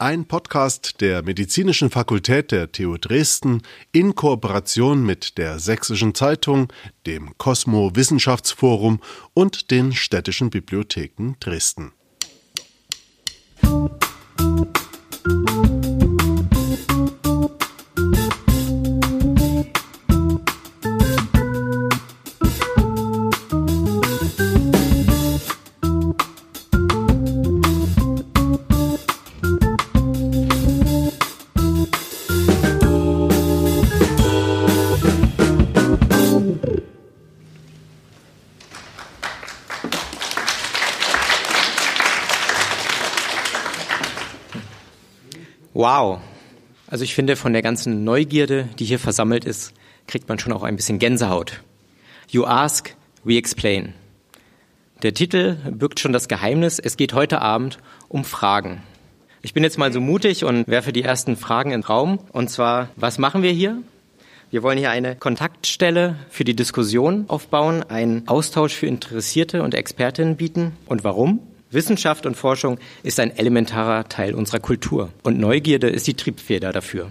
Ein Podcast der Medizinischen Fakultät der TU Dresden in Kooperation mit der Sächsischen Zeitung, dem Cosmo Wissenschaftsforum und den städtischen Bibliotheken Dresden. Wow. Also ich finde, von der ganzen Neugierde, die hier versammelt ist, kriegt man schon auch ein bisschen Gänsehaut. You ask, we explain. Der Titel birgt schon das Geheimnis. Es geht heute Abend um Fragen. Ich bin jetzt mal so mutig und werfe die ersten Fragen in den Raum. Und zwar, was machen wir hier? Wir wollen hier eine Kontaktstelle für die Diskussion aufbauen, einen Austausch für Interessierte und Expertinnen bieten. Und warum? Wissenschaft und Forschung ist ein elementarer Teil unserer Kultur und Neugierde ist die Triebfeder dafür.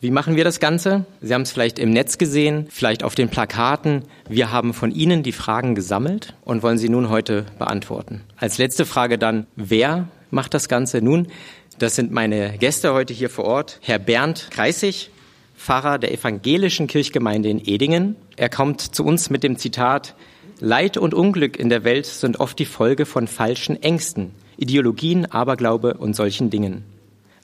Wie machen wir das Ganze? Sie haben es vielleicht im Netz gesehen, vielleicht auf den Plakaten. Wir haben von Ihnen die Fragen gesammelt und wollen sie nun heute beantworten. Als letzte Frage dann, wer macht das Ganze? Nun, das sind meine Gäste heute hier vor Ort. Herr Bernd Kreisig, Pfarrer der evangelischen Kirchgemeinde in Edingen. Er kommt zu uns mit dem Zitat, Leid und Unglück in der Welt sind oft die Folge von falschen Ängsten, Ideologien, Aberglaube und solchen Dingen.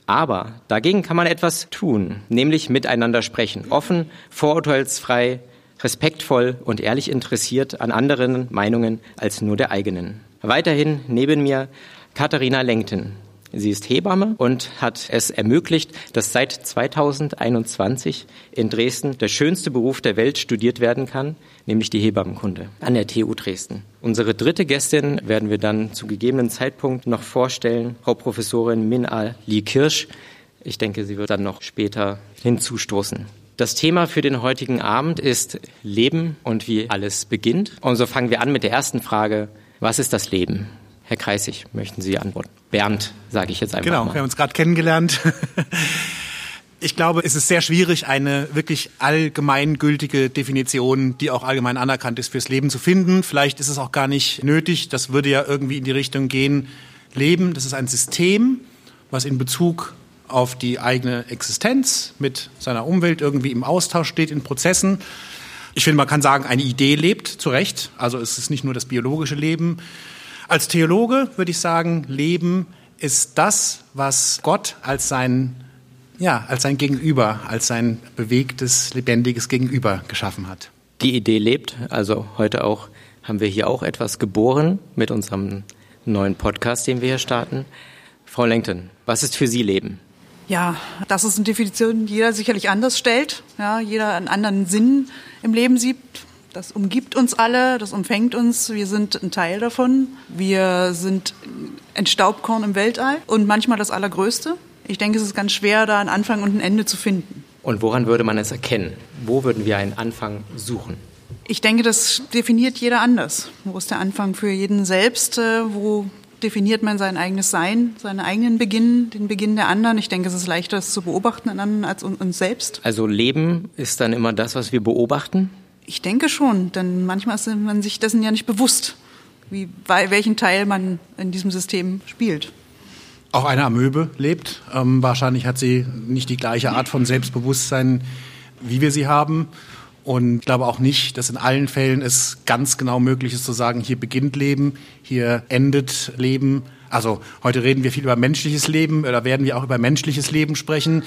Aber dagegen kann man etwas tun, nämlich miteinander sprechen, offen, vorurteilsfrei, respektvoll und ehrlich interessiert an anderen Meinungen als nur der eigenen. Weiterhin neben mir Katharina Lenkten. Sie ist Hebamme und hat es ermöglicht, dass seit 2021 in Dresden der schönste Beruf der Welt studiert werden kann, nämlich die Hebammenkunde an der TU Dresden. Unsere dritte Gästin werden wir dann zu gegebenen Zeitpunkt noch vorstellen, Frau Professorin Min Ali Kirsch. Ich denke, sie wird dann noch später hinzustoßen. Das Thema für den heutigen Abend ist Leben und wie alles beginnt. Und so fangen wir an mit der ersten Frage. Was ist das Leben? Herr Kreisig, möchten Sie antworten? Bernd, sage ich jetzt einfach genau, mal. Genau, wir haben uns gerade kennengelernt. Ich glaube, es ist sehr schwierig, eine wirklich allgemeingültige Definition, die auch allgemein anerkannt ist, fürs Leben zu finden. Vielleicht ist es auch gar nicht nötig. Das würde ja irgendwie in die Richtung gehen. Leben, das ist ein System, was in Bezug auf die eigene Existenz mit seiner Umwelt irgendwie im Austausch steht, in Prozessen. Ich finde, man kann sagen, eine Idee lebt, zu Recht. Also es ist nicht nur das biologische Leben, als Theologe würde ich sagen, Leben ist das, was Gott als sein, ja, als sein Gegenüber, als sein bewegtes, lebendiges Gegenüber geschaffen hat. Die Idee lebt. Also heute auch haben wir hier auch etwas geboren mit unserem neuen Podcast, den wir hier starten. Frau Lenkton, was ist für Sie Leben? Ja, das ist eine Definition, die jeder sicherlich anders stellt. Ja, jeder einen anderen Sinn im Leben sieht. Das umgibt uns alle, das umfängt uns, wir sind ein Teil davon. Wir sind ein Staubkorn im Weltall und manchmal das Allergrößte. Ich denke, es ist ganz schwer, da einen Anfang und ein Ende zu finden. Und woran würde man es erkennen? Wo würden wir einen Anfang suchen? Ich denke, das definiert jeder anders. Wo ist der Anfang für jeden selbst? Äh, wo definiert man sein eigenes Sein, seinen eigenen Beginn, den Beginn der anderen? Ich denke, es ist leichter, es zu beobachten an anderen als uns selbst. Also Leben ist dann immer das, was wir beobachten? Ich denke schon, denn manchmal ist man sich dessen ja nicht bewusst, wie, welchen Teil man in diesem System spielt. Auch eine Amöbe lebt. Ähm, wahrscheinlich hat sie nicht die gleiche Art von Selbstbewusstsein, wie wir sie haben. Und ich glaube auch nicht, dass in allen Fällen es ganz genau möglich ist zu sagen, hier beginnt Leben, hier endet Leben. Also heute reden wir viel über menschliches Leben oder werden wir auch über menschliches Leben sprechen.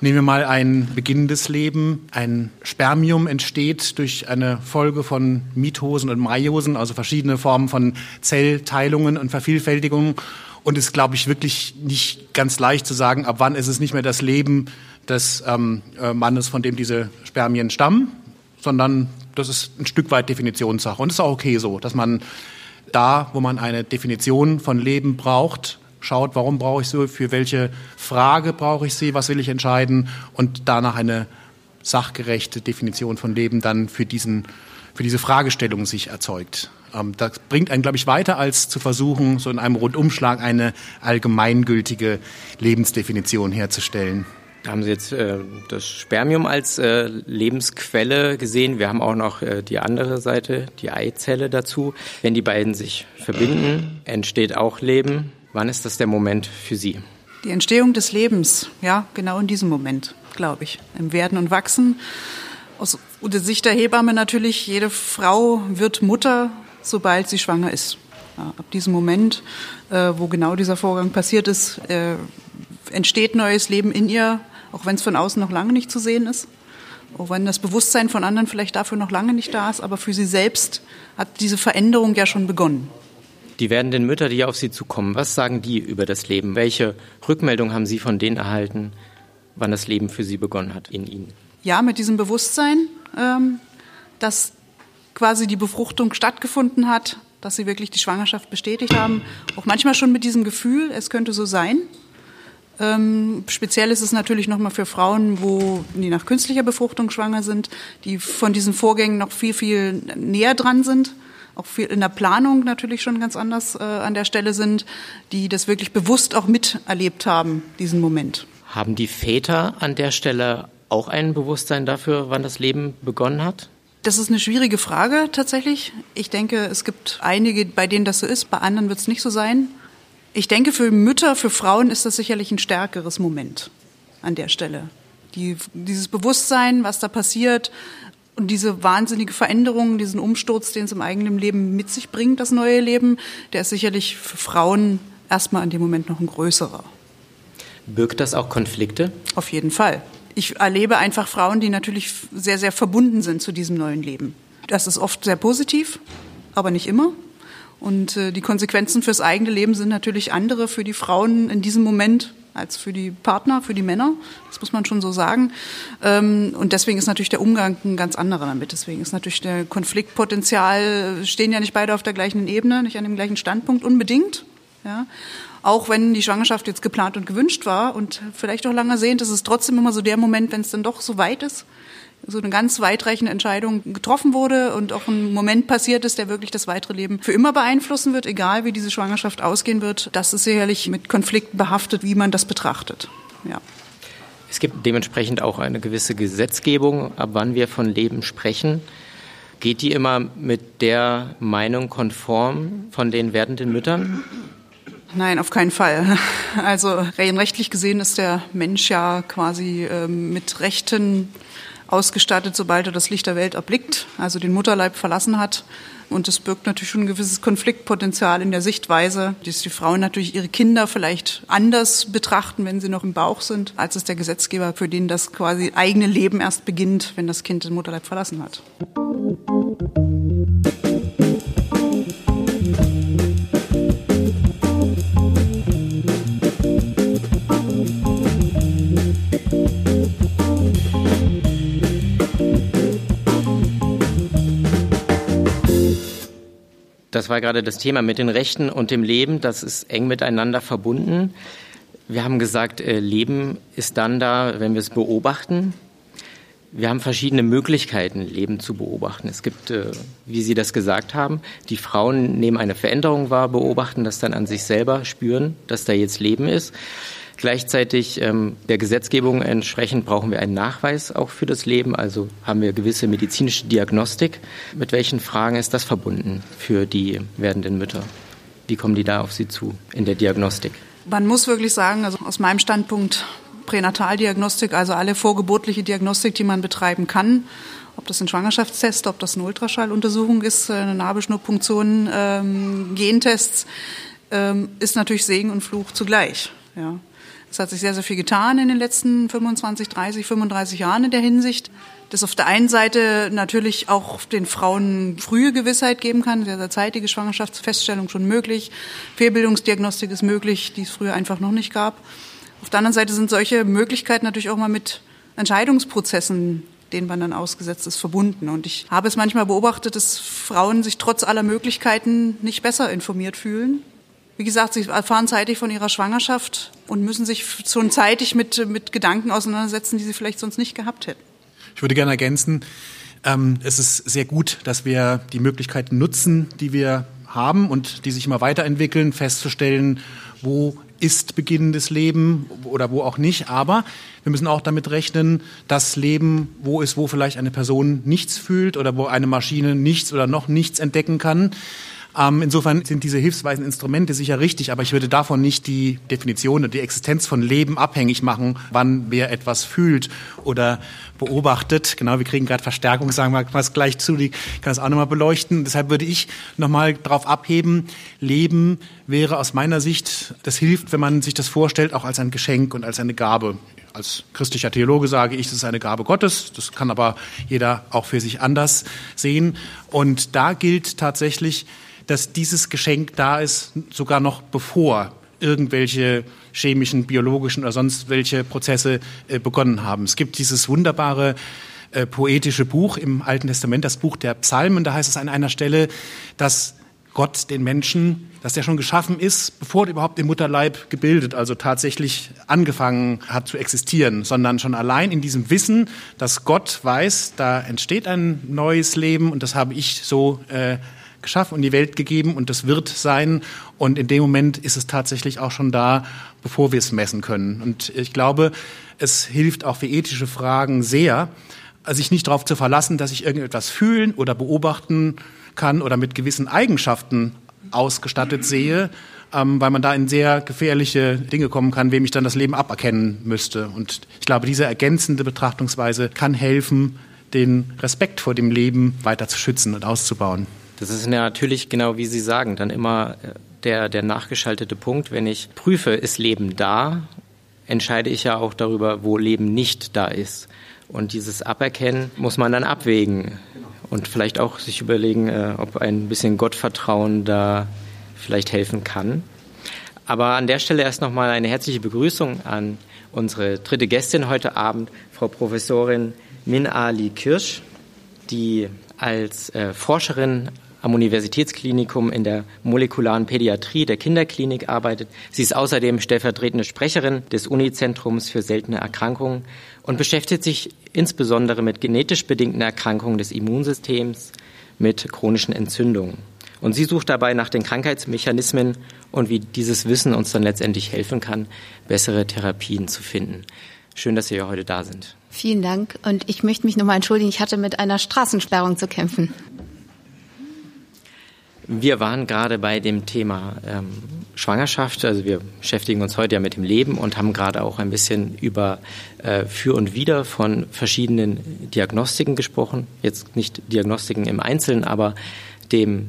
Nehmen wir mal ein beginnendes Leben. Ein Spermium entsteht durch eine Folge von Mitosen und Meiosen, also verschiedene Formen von Zellteilungen und Vervielfältigungen. Und es ist, glaube ich, wirklich nicht ganz leicht zu sagen, ab wann ist es nicht mehr das Leben des ähm, äh, Mannes, von dem diese Spermien stammen, sondern das ist ein Stück weit Definitionssache. Und es ist auch okay so, dass man da, wo man eine Definition von Leben braucht, schaut, warum brauche ich sie, für welche Frage brauche ich sie, was will ich entscheiden und danach eine sachgerechte Definition von Leben dann für diesen für diese Fragestellung sich erzeugt. Ähm, das bringt einen, glaube ich, weiter, als zu versuchen, so in einem Rundumschlag eine allgemeingültige Lebensdefinition herzustellen. Da haben Sie jetzt äh, das Spermium als äh, Lebensquelle gesehen. Wir haben auch noch äh, die andere Seite, die Eizelle dazu. Wenn die beiden sich verbinden, entsteht auch Leben. Wann ist das der Moment für Sie? Die Entstehung des Lebens, ja, genau in diesem Moment, glaube ich. Im Werden und Wachsen. Aus der Sicht der Hebamme natürlich, jede Frau wird Mutter, sobald sie schwanger ist. Ja, ab diesem Moment, äh, wo genau dieser Vorgang passiert ist, äh, entsteht neues Leben in ihr, auch wenn es von außen noch lange nicht zu sehen ist. Auch wenn das Bewusstsein von anderen vielleicht dafür noch lange nicht da ist, aber für sie selbst hat diese Veränderung ja schon begonnen. Die werdenden Mütter, die auf Sie zukommen, was sagen die über das Leben? Welche Rückmeldung haben Sie von denen erhalten, wann das Leben für Sie begonnen hat in Ihnen? Ja, mit diesem Bewusstsein, ähm, dass quasi die Befruchtung stattgefunden hat, dass sie wirklich die Schwangerschaft bestätigt haben. Auch manchmal schon mit diesem Gefühl, es könnte so sein. Ähm, speziell ist es natürlich nochmal für Frauen, wo die nach künstlicher Befruchtung schwanger sind, die von diesen Vorgängen noch viel, viel näher dran sind, auch viel in der Planung natürlich schon ganz anders äh, an der Stelle sind, die das wirklich bewusst auch miterlebt haben, diesen Moment. Haben die Väter an der Stelle auch ein Bewusstsein dafür, wann das Leben begonnen hat? Das ist eine schwierige Frage tatsächlich. Ich denke, es gibt einige, bei denen das so ist, bei anderen wird es nicht so sein. Ich denke, für Mütter, für Frauen ist das sicherlich ein stärkeres Moment an der Stelle. Die, dieses Bewusstsein, was da passiert und diese wahnsinnige Veränderung, diesen Umsturz, den es im eigenen Leben mit sich bringt, das neue Leben, der ist sicherlich für Frauen erstmal an dem Moment noch ein größerer. Birgt das auch Konflikte? Auf jeden Fall. Ich erlebe einfach Frauen, die natürlich sehr, sehr verbunden sind zu diesem neuen Leben. Das ist oft sehr positiv, aber nicht immer. Und äh, die Konsequenzen fürs eigene Leben sind natürlich andere für die Frauen in diesem Moment als für die Partner, für die Männer. Das muss man schon so sagen. Ähm, und deswegen ist natürlich der Umgang ein ganz anderer damit. Deswegen ist natürlich der Konfliktpotenzial, stehen ja nicht beide auf der gleichen Ebene, nicht an dem gleichen Standpunkt unbedingt. Ja. Auch wenn die Schwangerschaft jetzt geplant und gewünscht war und vielleicht auch lange sehnt, ist es trotzdem immer so der Moment, wenn es dann doch so weit ist, so eine ganz weitreichende Entscheidung getroffen wurde und auch ein Moment passiert ist, der wirklich das weitere Leben für immer beeinflussen wird, egal wie diese Schwangerschaft ausgehen wird. Das ist sicherlich mit Konflikten behaftet, wie man das betrachtet. Ja. Es gibt dementsprechend auch eine gewisse Gesetzgebung, ab wann wir von Leben sprechen. Geht die immer mit der Meinung konform von den werdenden Müttern? Nein, auf keinen Fall. Also rein rechtlich gesehen ist der Mensch ja quasi ähm, mit Rechten ausgestattet, sobald er das Licht der Welt erblickt, also den Mutterleib verlassen hat. Und das birgt natürlich schon ein gewisses Konfliktpotenzial in der Sichtweise, dass die Frauen natürlich ihre Kinder vielleicht anders betrachten, wenn sie noch im Bauch sind, als es der Gesetzgeber, für den das quasi eigene Leben erst beginnt, wenn das Kind den Mutterleib verlassen hat. Das war gerade das Thema mit den Rechten und dem Leben. Das ist eng miteinander verbunden. Wir haben gesagt, äh, Leben ist dann da, wenn wir es beobachten. Wir haben verschiedene Möglichkeiten, Leben zu beobachten. Es gibt, äh, wie Sie das gesagt haben, die Frauen nehmen eine Veränderung wahr, beobachten das dann an sich selber, spüren, dass da jetzt Leben ist. Gleichzeitig ähm, der Gesetzgebung entsprechend brauchen wir einen Nachweis auch für das Leben. Also haben wir gewisse medizinische Diagnostik. Mit welchen Fragen ist das verbunden für die werdenden Mütter? Wie kommen die da auf Sie zu in der Diagnostik? Man muss wirklich sagen, also aus meinem Standpunkt Pränataldiagnostik, also alle vorgeburtliche Diagnostik, die man betreiben kann, ob das ein Schwangerschaftstest, ob das eine Ultraschalluntersuchung ist, eine Nabelschnurpunktion, ähm, Gentests, ähm, ist natürlich Segen und Fluch zugleich. Ja. Es hat sich sehr, sehr viel getan in den letzten 25, 30, 35 Jahren in der Hinsicht. Das auf der einen Seite natürlich auch den Frauen frühe Gewissheit geben kann, sehr, sehr zeitige Schwangerschaftsfeststellung schon möglich, Fehlbildungsdiagnostik ist möglich, die es früher einfach noch nicht gab. Auf der anderen Seite sind solche Möglichkeiten natürlich auch mal mit Entscheidungsprozessen denen man dann ausgesetzt ist, verbunden. Und ich habe es manchmal beobachtet, dass Frauen sich trotz aller Möglichkeiten nicht besser informiert fühlen, wie gesagt, sie erfahren zeitig von ihrer Schwangerschaft und müssen sich schon zeitig mit, mit Gedanken auseinandersetzen, die sie vielleicht sonst nicht gehabt hätten. Ich würde gerne ergänzen, Ähm, es ist sehr gut, dass wir die Möglichkeiten nutzen, die wir haben und die sich immer weiterentwickeln, festzustellen, wo ist beginnendes Leben oder wo auch nicht. Aber wir müssen auch damit rechnen, dass Leben wo ist, wo vielleicht eine Person nichts fühlt oder wo eine Maschine nichts oder noch nichts entdecken kann. Ähm, insofern sind diese hilfsweisen Instrumente sicher richtig, aber ich würde davon nicht die Definition und die Existenz von Leben abhängig machen, wann wer etwas fühlt oder beobachtet. Genau, wir kriegen gerade Verstärkung, sagen wir was gleich zu, die kann das auch nochmal beleuchten. Deshalb würde ich nochmal darauf abheben, Leben wäre aus meiner Sicht, das hilft, wenn man sich das vorstellt, auch als ein Geschenk und als eine Gabe als christlicher Theologe sage ich, das ist eine Gabe Gottes. Das kann aber jeder auch für sich anders sehen. Und da gilt tatsächlich, dass dieses Geschenk da ist, sogar noch bevor irgendwelche chemischen, biologischen oder sonst welche Prozesse äh, begonnen haben. Es gibt dieses wunderbare äh, poetische Buch im Alten Testament, das Buch der Psalmen. Da heißt es an einer Stelle, dass Gott den Menschen, dass der schon geschaffen ist, bevor er überhaupt im Mutterleib gebildet, also tatsächlich angefangen hat zu existieren, sondern schon allein in diesem Wissen, dass Gott weiß, da entsteht ein neues Leben und das habe ich so äh, geschaffen und die Welt gegeben und das wird sein. Und in dem Moment ist es tatsächlich auch schon da, bevor wir es messen können. Und ich glaube, es hilft auch für ethische Fragen sehr, sich nicht darauf zu verlassen, dass ich irgendetwas fühlen oder beobachten kann oder mit gewissen Eigenschaften ausgestattet sehe, ähm, weil man da in sehr gefährliche Dinge kommen kann, wem ich dann das Leben aberkennen müsste. Und ich glaube, diese ergänzende Betrachtungsweise kann helfen, den Respekt vor dem Leben weiter zu schützen und auszubauen. Das ist natürlich genau wie Sie sagen, dann immer äh, der, der nachgeschaltete Punkt. Wenn ich prüfe, ist Leben da, entscheide ich ja auch darüber, wo Leben nicht da ist. Und dieses Aberkennen muss man dann abwägen und vielleicht auch sich überlegen, äh, ob ein bisschen Gottvertrauen da vielleicht helfen kann. Aber an der Stelle erst nochmal eine herzliche Begrüßung an unsere dritte Gästin heute Abend, Frau Professorin Min Ali Kirsch, die als äh, Forscherin am Universitätsklinikum in der molekularen Pädiatrie der Kinderklinik arbeitet. Sie ist außerdem stellvertretende Sprecherin des Unizentrums für seltene Erkrankungen und beschäftigt sich insbesondere mit genetisch bedingten Erkrankungen des Immunsystems, mit chronischen Entzündungen. Und sie sucht dabei nach den Krankheitsmechanismen und wie dieses Wissen uns dann letztendlich helfen kann, bessere Therapien zu finden. Schön, dass Sie ja heute da sind. Vielen Dank. Und ich möchte mich nochmal entschuldigen, ich hatte mit einer Straßensperrung zu kämpfen. Wir waren gerade bei dem Thema ähm, Schwangerschaft. Also wir beschäftigen uns heute ja mit dem Leben und haben gerade auch ein bisschen über äh, Für und Wider von verschiedenen Diagnostiken gesprochen. Jetzt nicht Diagnostiken im Einzelnen, aber dem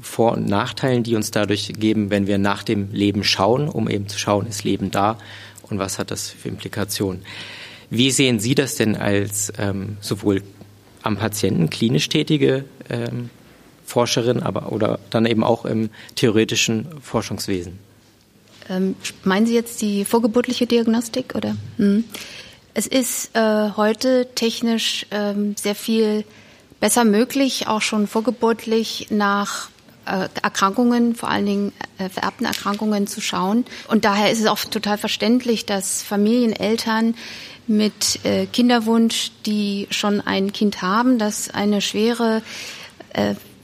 Vor- und Nachteilen, die uns dadurch geben, wenn wir nach dem Leben schauen, um eben zu schauen, ist Leben da und was hat das für Implikationen. Wie sehen Sie das denn als ähm, sowohl am Patienten klinisch tätige ähm, Forscherin, aber oder dann eben auch im theoretischen Forschungswesen. Ähm, meinen Sie jetzt die vorgeburtliche Diagnostik oder? Hm. Es ist äh, heute technisch ähm, sehr viel besser möglich, auch schon vorgeburtlich nach äh, Erkrankungen, vor allen Dingen äh, vererbten Erkrankungen zu schauen. Und daher ist es auch total verständlich, dass Familieneltern mit äh, Kinderwunsch, die schon ein Kind haben, das eine schwere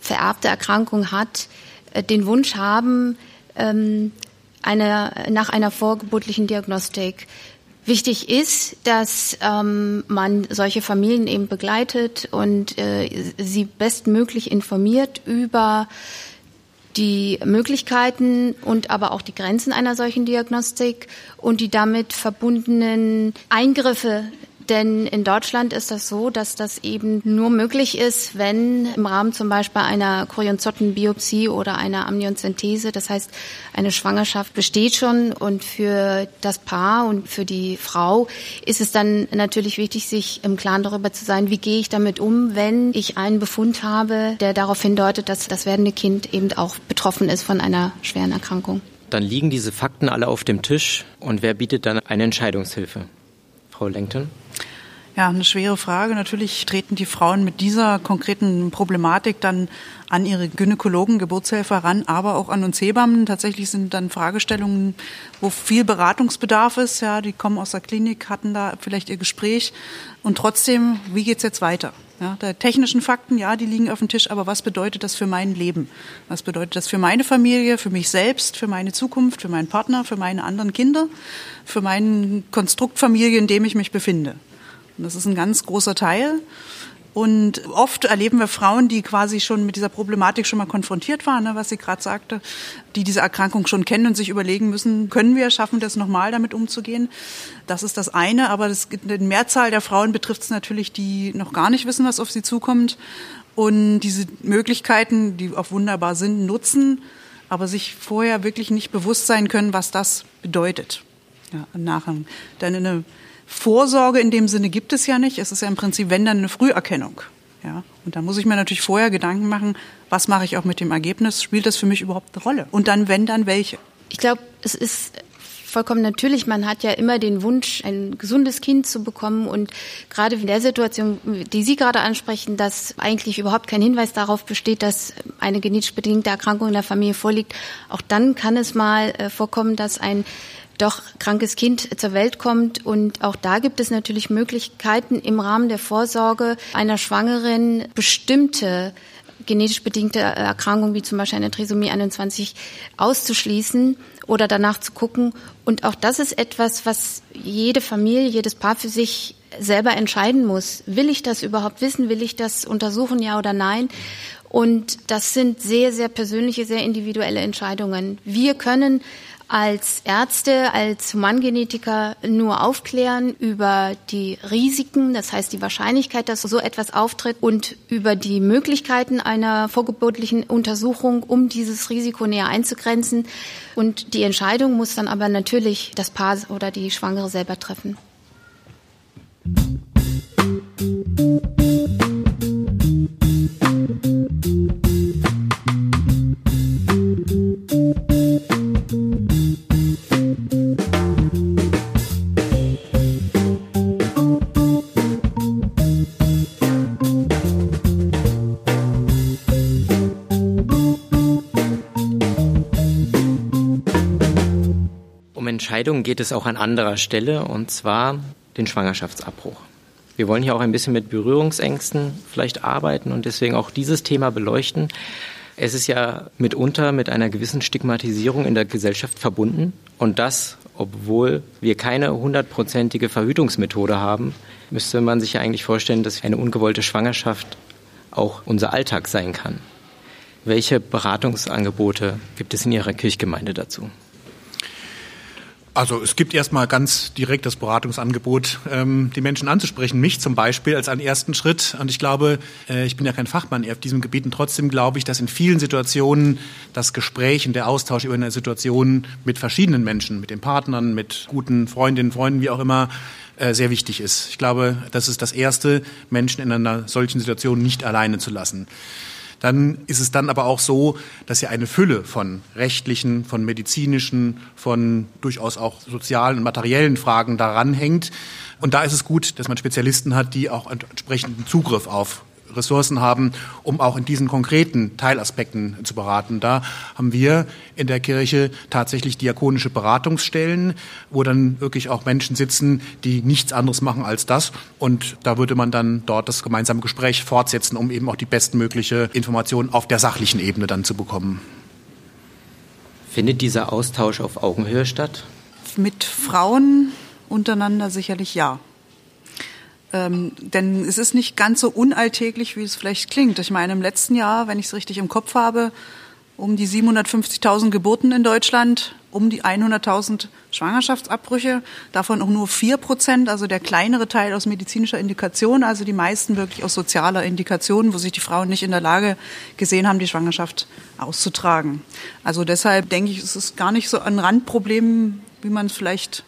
vererbte Erkrankung hat, äh, den Wunsch haben, ähm, eine, nach einer vorgeburtlichen Diagnostik. Wichtig ist, dass ähm, man solche Familien eben begleitet und äh, sie bestmöglich informiert über die Möglichkeiten und aber auch die Grenzen einer solchen Diagnostik und die damit verbundenen Eingriffe denn in Deutschland ist das so, dass das eben nur möglich ist, wenn im Rahmen zum Beispiel einer Chorionzottenbiopsie oder einer Amniozentese, das heißt, eine Schwangerschaft besteht schon und für das Paar und für die Frau ist es dann natürlich wichtig, sich im Klaren darüber zu sein, wie gehe ich damit um, wenn ich einen Befund habe, der darauf hindeutet, dass das werdende Kind eben auch betroffen ist von einer schweren Erkrankung. Dann liegen diese Fakten alle auf dem Tisch und wer bietet dann eine Entscheidungshilfe? Frau Lenkton? Ja, eine schwere Frage. Natürlich treten die Frauen mit dieser konkreten Problematik dann an ihre Gynäkologen, Geburtshelfer ran, aber auch an uns Hebammen. Tatsächlich sind dann Fragestellungen, wo viel Beratungsbedarf ist. Ja, die kommen aus der Klinik, hatten da vielleicht ihr Gespräch. Und trotzdem, wie geht's jetzt weiter? Ja, der technischen Fakten, ja, die liegen auf dem Tisch, aber was bedeutet das für mein Leben? Was bedeutet das für meine Familie, für mich selbst, für meine Zukunft, für meinen Partner, für meine anderen Kinder, für meinen Konstruktfamilie, in dem ich mich befinde? Das ist ein ganz großer Teil. Und oft erleben wir Frauen, die quasi schon mit dieser Problematik schon mal konfrontiert waren, ne, was sie gerade sagte, die diese Erkrankung schon kennen und sich überlegen müssen, können wir schaffen, das nochmal damit umzugehen? Das ist das eine, aber das, die Mehrzahl der Frauen betrifft es natürlich, die noch gar nicht wissen, was auf sie zukommt und diese Möglichkeiten, die auch wunderbar sind, nutzen, aber sich vorher wirklich nicht bewusst sein können, was das bedeutet. Ja, nachher. Dann eine Vorsorge in dem Sinne gibt es ja nicht. Es ist ja im Prinzip, wenn dann eine Früherkennung. Ja, und da muss ich mir natürlich vorher Gedanken machen, was mache ich auch mit dem Ergebnis? Spielt das für mich überhaupt eine Rolle? Und dann, wenn, dann welche? Ich glaube, es ist vollkommen natürlich. Man hat ja immer den Wunsch, ein gesundes Kind zu bekommen. Und gerade in der Situation, die Sie gerade ansprechen, dass eigentlich überhaupt kein Hinweis darauf besteht, dass eine genetisch bedingte Erkrankung in der Familie vorliegt, auch dann kann es mal äh, vorkommen, dass ein doch krankes Kind zur Welt kommt. Und auch da gibt es natürlich Möglichkeiten im Rahmen der Vorsorge einer Schwangeren bestimmte genetisch bedingte Erkrankungen wie zum Beispiel eine Trisomie 21 auszuschließen oder danach zu gucken. Und auch das ist etwas, was jede Familie, jedes Paar für sich selber entscheiden muss. Will ich das überhaupt wissen? Will ich das untersuchen, ja oder nein? Und das sind sehr, sehr persönliche, sehr individuelle Entscheidungen. Wir können als Ärzte, als Humangenetiker nur aufklären über die Risiken, das heißt die Wahrscheinlichkeit, dass so etwas auftritt und über die Möglichkeiten einer vorgeburtlichen Untersuchung, um dieses Risiko näher einzugrenzen. Und die Entscheidung muss dann aber natürlich das Paar oder die Schwangere selber treffen. Entscheidungen geht es auch an anderer Stelle, und zwar den Schwangerschaftsabbruch. Wir wollen hier auch ein bisschen mit Berührungsängsten vielleicht arbeiten und deswegen auch dieses Thema beleuchten. Es ist ja mitunter mit einer gewissen Stigmatisierung in der Gesellschaft verbunden und das, obwohl wir keine hundertprozentige Verhütungsmethode haben, müsste man sich ja eigentlich vorstellen, dass eine ungewollte Schwangerschaft auch unser Alltag sein kann. Welche Beratungsangebote gibt es in Ihrer Kirchgemeinde dazu? Also es gibt erstmal ganz direkt das Beratungsangebot, ähm, die Menschen anzusprechen, mich zum Beispiel als einen ersten Schritt. Und ich glaube, äh, ich bin ja kein Fachmann auf diesem Gebiet und trotzdem glaube ich, dass in vielen Situationen das Gespräch und der Austausch über eine Situation mit verschiedenen Menschen, mit den Partnern, mit guten Freundinnen, Freunden, wie auch immer, äh, sehr wichtig ist. Ich glaube, das ist das Erste, Menschen in einer solchen Situation nicht alleine zu lassen dann ist es dann aber auch so, dass ja eine Fülle von rechtlichen, von medizinischen, von durchaus auch sozialen und materiellen Fragen daran hängt. Und da ist es gut, dass man Spezialisten hat, die auch entsprechenden Zugriff auf Ressourcen haben, um auch in diesen konkreten Teilaspekten zu beraten. Da haben wir in der Kirche tatsächlich diakonische Beratungsstellen, wo dann wirklich auch Menschen sitzen, die nichts anderes machen als das. Und da würde man dann dort das gemeinsame Gespräch fortsetzen, um eben auch die bestmögliche Information auf der sachlichen Ebene dann zu bekommen. Findet dieser Austausch auf Augenhöhe statt? Mit Frauen untereinander sicherlich ja. Ähm, denn es ist nicht ganz so unalltäglich, wie es vielleicht klingt. Ich meine, im letzten Jahr, wenn ich es richtig im Kopf habe, um die 750.000 Geburten in Deutschland, um die 100.000 Schwangerschaftsabbrüche, davon auch nur vier Prozent, also der kleinere Teil aus medizinischer Indikation, also die meisten wirklich aus sozialer Indikation, wo sich die Frauen nicht in der Lage gesehen haben, die Schwangerschaft auszutragen. Also deshalb denke ich, es ist gar nicht so ein Randproblem, wie man es vielleicht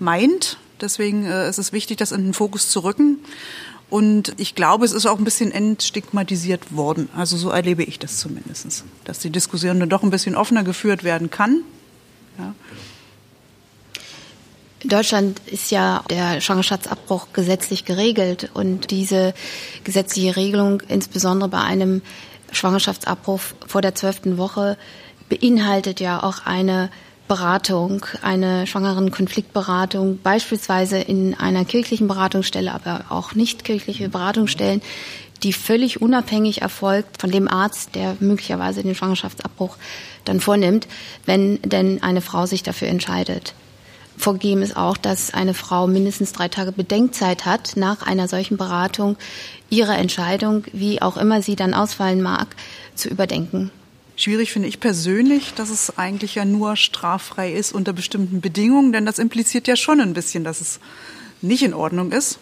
meint. Deswegen äh, ist es wichtig, das in den Fokus zu rücken. Und ich glaube, es ist auch ein bisschen entstigmatisiert worden. Also so erlebe ich das zumindest, dass die Diskussion dann doch ein bisschen offener geführt werden kann. Ja. In Deutschland ist ja der Schwangerschaftsabbruch gesetzlich geregelt und diese gesetzliche Regelung, insbesondere bei einem Schwangerschaftsabbruch vor der zwölften Woche, beinhaltet ja auch eine Beratung, eine schwangeren Konfliktberatung, beispielsweise in einer kirchlichen Beratungsstelle, aber auch nicht kirchliche Beratungsstellen, die völlig unabhängig erfolgt von dem Arzt, der möglicherweise den Schwangerschaftsabbruch dann vornimmt, wenn denn eine Frau sich dafür entscheidet. Vorgegeben ist auch, dass eine Frau mindestens drei Tage Bedenkzeit hat, nach einer solchen Beratung ihre Entscheidung, wie auch immer sie dann ausfallen mag, zu überdenken. Schwierig finde ich persönlich, dass es eigentlich ja nur straffrei ist unter bestimmten Bedingungen, denn das impliziert ja schon ein bisschen, dass es nicht in Ordnung ist.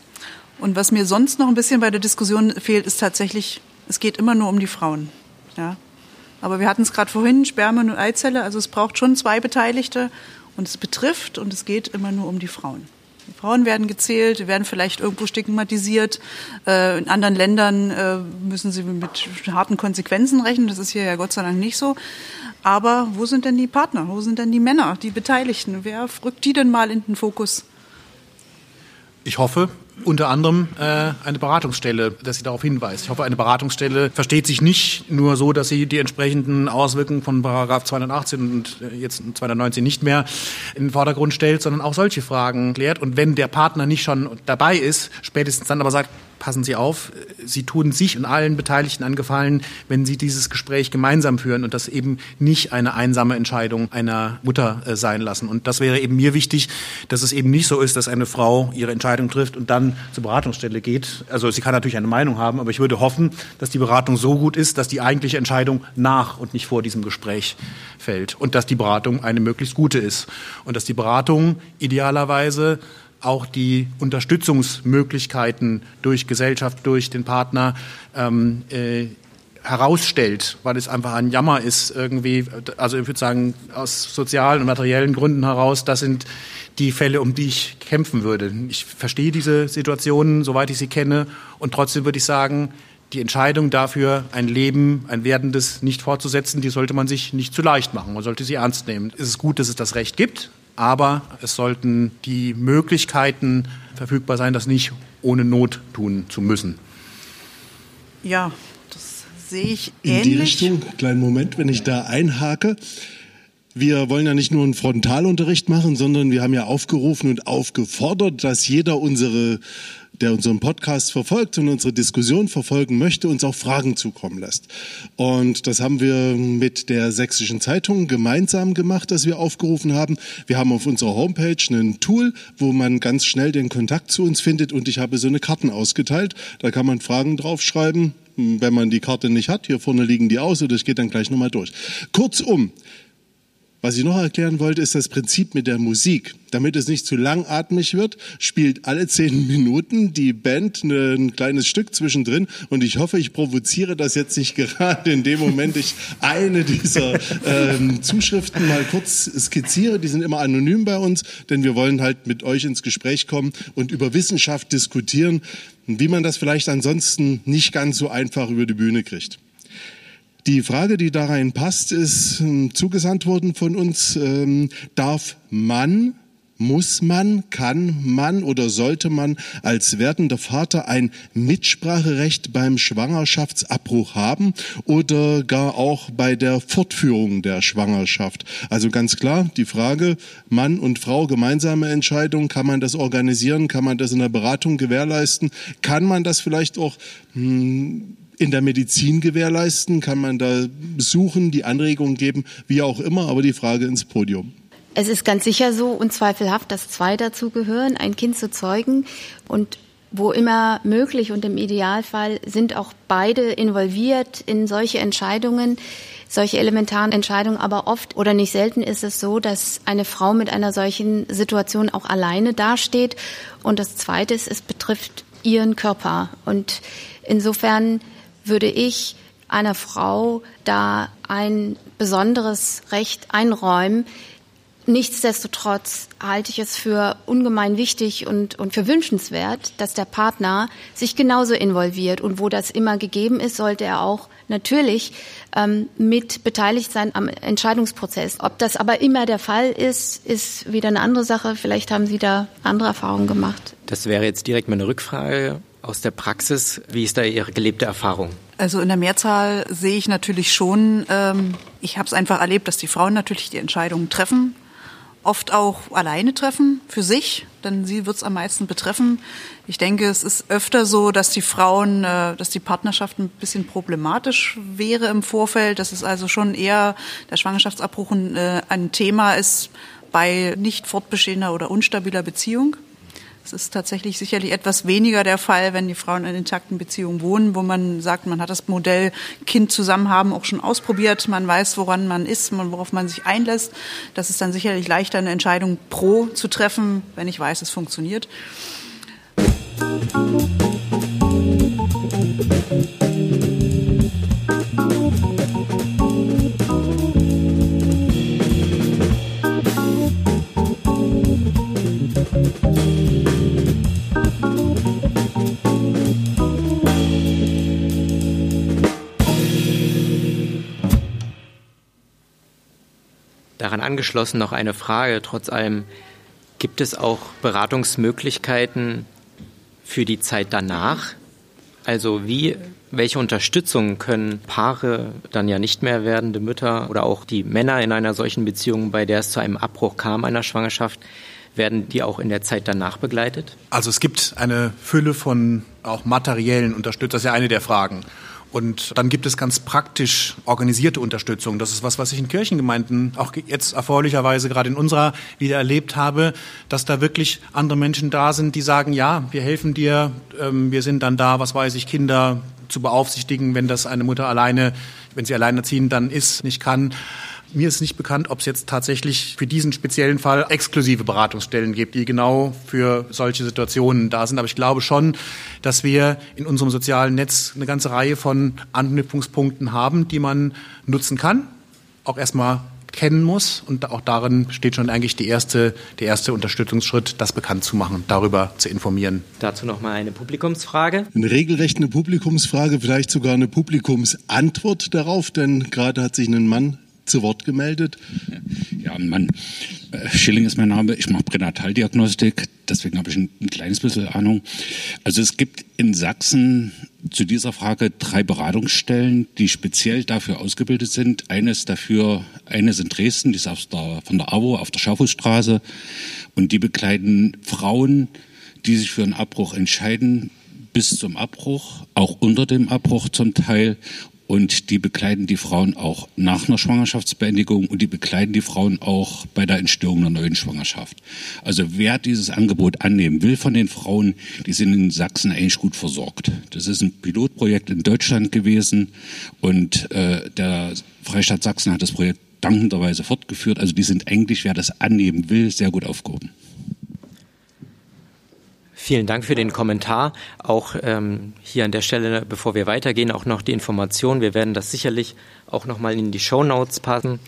Und was mir sonst noch ein bisschen bei der Diskussion fehlt, ist tatsächlich, es geht immer nur um die Frauen. Ja. Aber wir hatten es gerade vorhin, Spermien und Eizelle, also es braucht schon zwei Beteiligte und es betrifft und es geht immer nur um die Frauen. Die Frauen werden gezählt, werden vielleicht irgendwo stigmatisiert. Äh, in anderen Ländern äh, müssen sie mit harten Konsequenzen rechnen. Das ist hier ja Gott sei Dank nicht so. Aber wo sind denn die Partner? Wo sind denn die Männer, die Beteiligten? Wer rückt die denn mal in den Fokus? Ich hoffe, unter anderem äh, eine Beratungsstelle, dass sie darauf hinweist. Ich hoffe, eine Beratungsstelle versteht sich nicht nur so, dass sie die entsprechenden Auswirkungen von Paragraph 218 und äh, jetzt 219 nicht mehr in den Vordergrund stellt, sondern auch solche Fragen klärt. Und wenn der Partner nicht schon dabei ist, spätestens dann aber sagt, passen Sie auf, Sie tun sich und allen Beteiligten angefallen, wenn Sie dieses Gespräch gemeinsam führen und das eben nicht eine einsame Entscheidung einer Mutter äh, sein lassen. Und das wäre eben mir wichtig, dass es eben nicht so ist, dass eine Frau ihre Entscheidung trifft und dann zur Beratungsstelle geht. Also sie kann natürlich eine Meinung haben, aber ich würde hoffen, dass die Beratung so gut ist, dass die eigentliche Entscheidung nach und nicht vor diesem Gespräch fällt und dass die Beratung eine möglichst gute ist und dass die Beratung idealerweise auch die Unterstützungsmöglichkeiten durch Gesellschaft, durch den Partner ähm, äh, herausstellt, weil es einfach ein Jammer ist irgendwie, also ich würde sagen, aus sozialen und materiellen Gründen heraus, das sind die Fälle, um die ich kämpfen würde. Ich verstehe diese Situationen, soweit ich sie kenne, und trotzdem würde ich sagen, die Entscheidung dafür, ein Leben, ein werdendes nicht fortzusetzen, die sollte man sich nicht zu leicht machen. Man sollte sie ernst nehmen. Es ist gut, dass es das Recht gibt, aber es sollten die Möglichkeiten verfügbar sein, das nicht ohne Not tun zu müssen. Ja, das sehe ich ähnlich. In die Richtung, kleinen Moment, wenn ich da einhake. Wir wollen ja nicht nur einen Frontalunterricht machen, sondern wir haben ja aufgerufen und aufgefordert, dass jeder unsere der unseren Podcast verfolgt und unsere Diskussion verfolgen möchte, uns auch Fragen zukommen lässt. Und das haben wir mit der Sächsischen Zeitung gemeinsam gemacht, dass wir aufgerufen haben. Wir haben auf unserer Homepage ein Tool, wo man ganz schnell den Kontakt zu uns findet und ich habe so eine Karten ausgeteilt. Da kann man Fragen draufschreiben, wenn man die Karte nicht hat. Hier vorne liegen die aus oder ich gehe dann gleich nochmal durch. Kurzum, was ich noch erklären wollte, ist das Prinzip mit der Musik. Damit es nicht zu langatmig wird, spielt alle zehn Minuten die Band ein kleines Stück zwischendrin. Und ich hoffe, ich provoziere das jetzt nicht gerade in dem Moment, ich eine dieser ähm, Zuschriften mal kurz skizziere. Die sind immer anonym bei uns, denn wir wollen halt mit euch ins Gespräch kommen und über Wissenschaft diskutieren, wie man das vielleicht ansonsten nicht ganz so einfach über die Bühne kriegt. Die Frage, die da rein passt, ist äh, zugesandt worden von uns. Ähm, darf man, muss man, kann man oder sollte man als werdender Vater ein Mitspracherecht beim Schwangerschaftsabbruch haben oder gar auch bei der Fortführung der Schwangerschaft? Also ganz klar die Frage, Mann und Frau gemeinsame Entscheidung, kann man das organisieren, kann man das in der Beratung gewährleisten, kann man das vielleicht auch hm, in der Medizin gewährleisten? Kann man da suchen, die Anregungen geben, wie auch immer, aber die Frage ins Podium. Es ist ganz sicher so, unzweifelhaft, dass zwei dazu gehören, ein Kind zu zeugen und wo immer möglich und im Idealfall sind auch beide involviert in solche Entscheidungen, solche elementaren Entscheidungen. Aber oft oder nicht selten ist es so, dass eine Frau mit einer solchen Situation auch alleine dasteht. Und das Zweite ist, es betrifft ihren Körper. Und insofern würde ich einer Frau da ein besonderes Recht einräumen. Nichtsdestotrotz halte ich es für ungemein wichtig und, und für wünschenswert, dass der Partner sich genauso involviert. Und wo das immer gegeben ist, sollte er auch natürlich ähm, mit beteiligt sein am Entscheidungsprozess. Ob das aber immer der Fall ist, ist wieder eine andere Sache. Vielleicht haben Sie da andere Erfahrungen gemacht. Das wäre jetzt direkt meine Rückfrage aus der Praxis. Wie ist da Ihre gelebte Erfahrung? Also in der Mehrzahl sehe ich natürlich schon, ähm, ich habe es einfach erlebt, dass die Frauen natürlich die Entscheidungen treffen. oft auch alleine treffen, für sich, denn sie wird es am meisten betreffen. Ich denke, es ist öfter so, dass die Frauen, äh, dass die Partnerschaft ein bisschen problematisch wäre im Vorfeld, dass es also schon eher der Schwangerschaftsabbruch ein, äh, ein Thema ist bei nicht fortbestehender oder unstabiler Beziehung. Es ist tatsächlich sicherlich etwas weniger der Fall, wenn die Frauen in intakten Beziehungen wohnen, wo man sagt, man hat das Modell Kind zusammen haben auch schon ausprobiert, man weiß, woran man ist, worauf man sich einlässt. Das ist dann sicherlich leichter, eine Entscheidung pro zu treffen, wenn ich weiß, es funktioniert. Daran angeschlossen noch eine Frage. Trotz allem, gibt es auch Beratungsmöglichkeiten für die Zeit danach? Also wie, welche Unterstützung können Paare, dann ja nicht mehr werdende Mütter oder auch die Männer in einer solchen Beziehung, bei der es zu einem Abbruch kam einer Schwangerschaft, werden die auch in der Zeit danach begleitet? Also es gibt eine Fülle von auch materiellen Unterstützern, das ist ja eine der Fragen. Und dann gibt es ganz praktisch organisierte Unterstützung. Das ist was, was ich in Kirchengemeinden auch jetzt erfreulicherweise gerade in unserer wieder erlebt habe, dass da wirklich andere Menschen da sind, die sagen, ja, wir helfen dir, ähm, wir sind dann da, was weiß ich, Kinder zu beaufsichtigen, wenn das eine Mutter alleine, wenn sie alleinerziehend dann ist, nicht kann. Mir ist nicht bekannt, ob es jetzt tatsächlich für diesen speziellen Fall exklusive Beratungsstellen gibt, die genau für solche Situationen da sind. Aber ich glaube schon, dass wir in unserem sozialen Netz eine ganze Reihe von Anknüpfungspunkten haben, die man nutzen kann. Auch erstmal kennen muss. Und auch darin steht schon eigentlich die erste, der erste Unterstützungsschritt, das bekannt zu machen, darüber zu informieren. Dazu noch mal eine Publikumsfrage. Eine regelrecht eine Publikumsfrage, vielleicht sogar eine Publikumsantwort darauf, denn gerade hat sich ein Mann zu Wort gemeldet. Ja, Mann. Äh, Schilling ist mein Name. Ich mache Pränataldiagnostik. Deswegen habe ich ein, ein kleines bisschen Ahnung. Also es gibt in Sachsen zu dieser Frage drei Beratungsstellen, die speziell dafür ausgebildet sind. Eine ist dafür, eine ist in Dresden, die ist auf der, von der AWO auf der Schaffhusstraße. Und die begleiten Frauen, die sich für einen Abbruch entscheiden, bis zum Abbruch, auch unter dem Abbruch zum Teil und die begleiten die Frauen auch nach einer Schwangerschaftsbeendigung und die begleiten die Frauen auch bei der Entstehung einer neuen Schwangerschaft. Also wer dieses Angebot annehmen will von den Frauen, die sind in Sachsen eigentlich gut versorgt. Das ist ein Pilotprojekt in Deutschland gewesen und äh, der Freistaat Sachsen hat das Projekt dankenderweise fortgeführt. Also die sind eigentlich, wer das annehmen will, sehr gut aufgehoben. Vielen Dank für den Kommentar. Auch ähm, hier an der Stelle, bevor wir weitergehen, auch noch die Information. Wir werden das sicherlich auch nochmal in die Show Notes passen.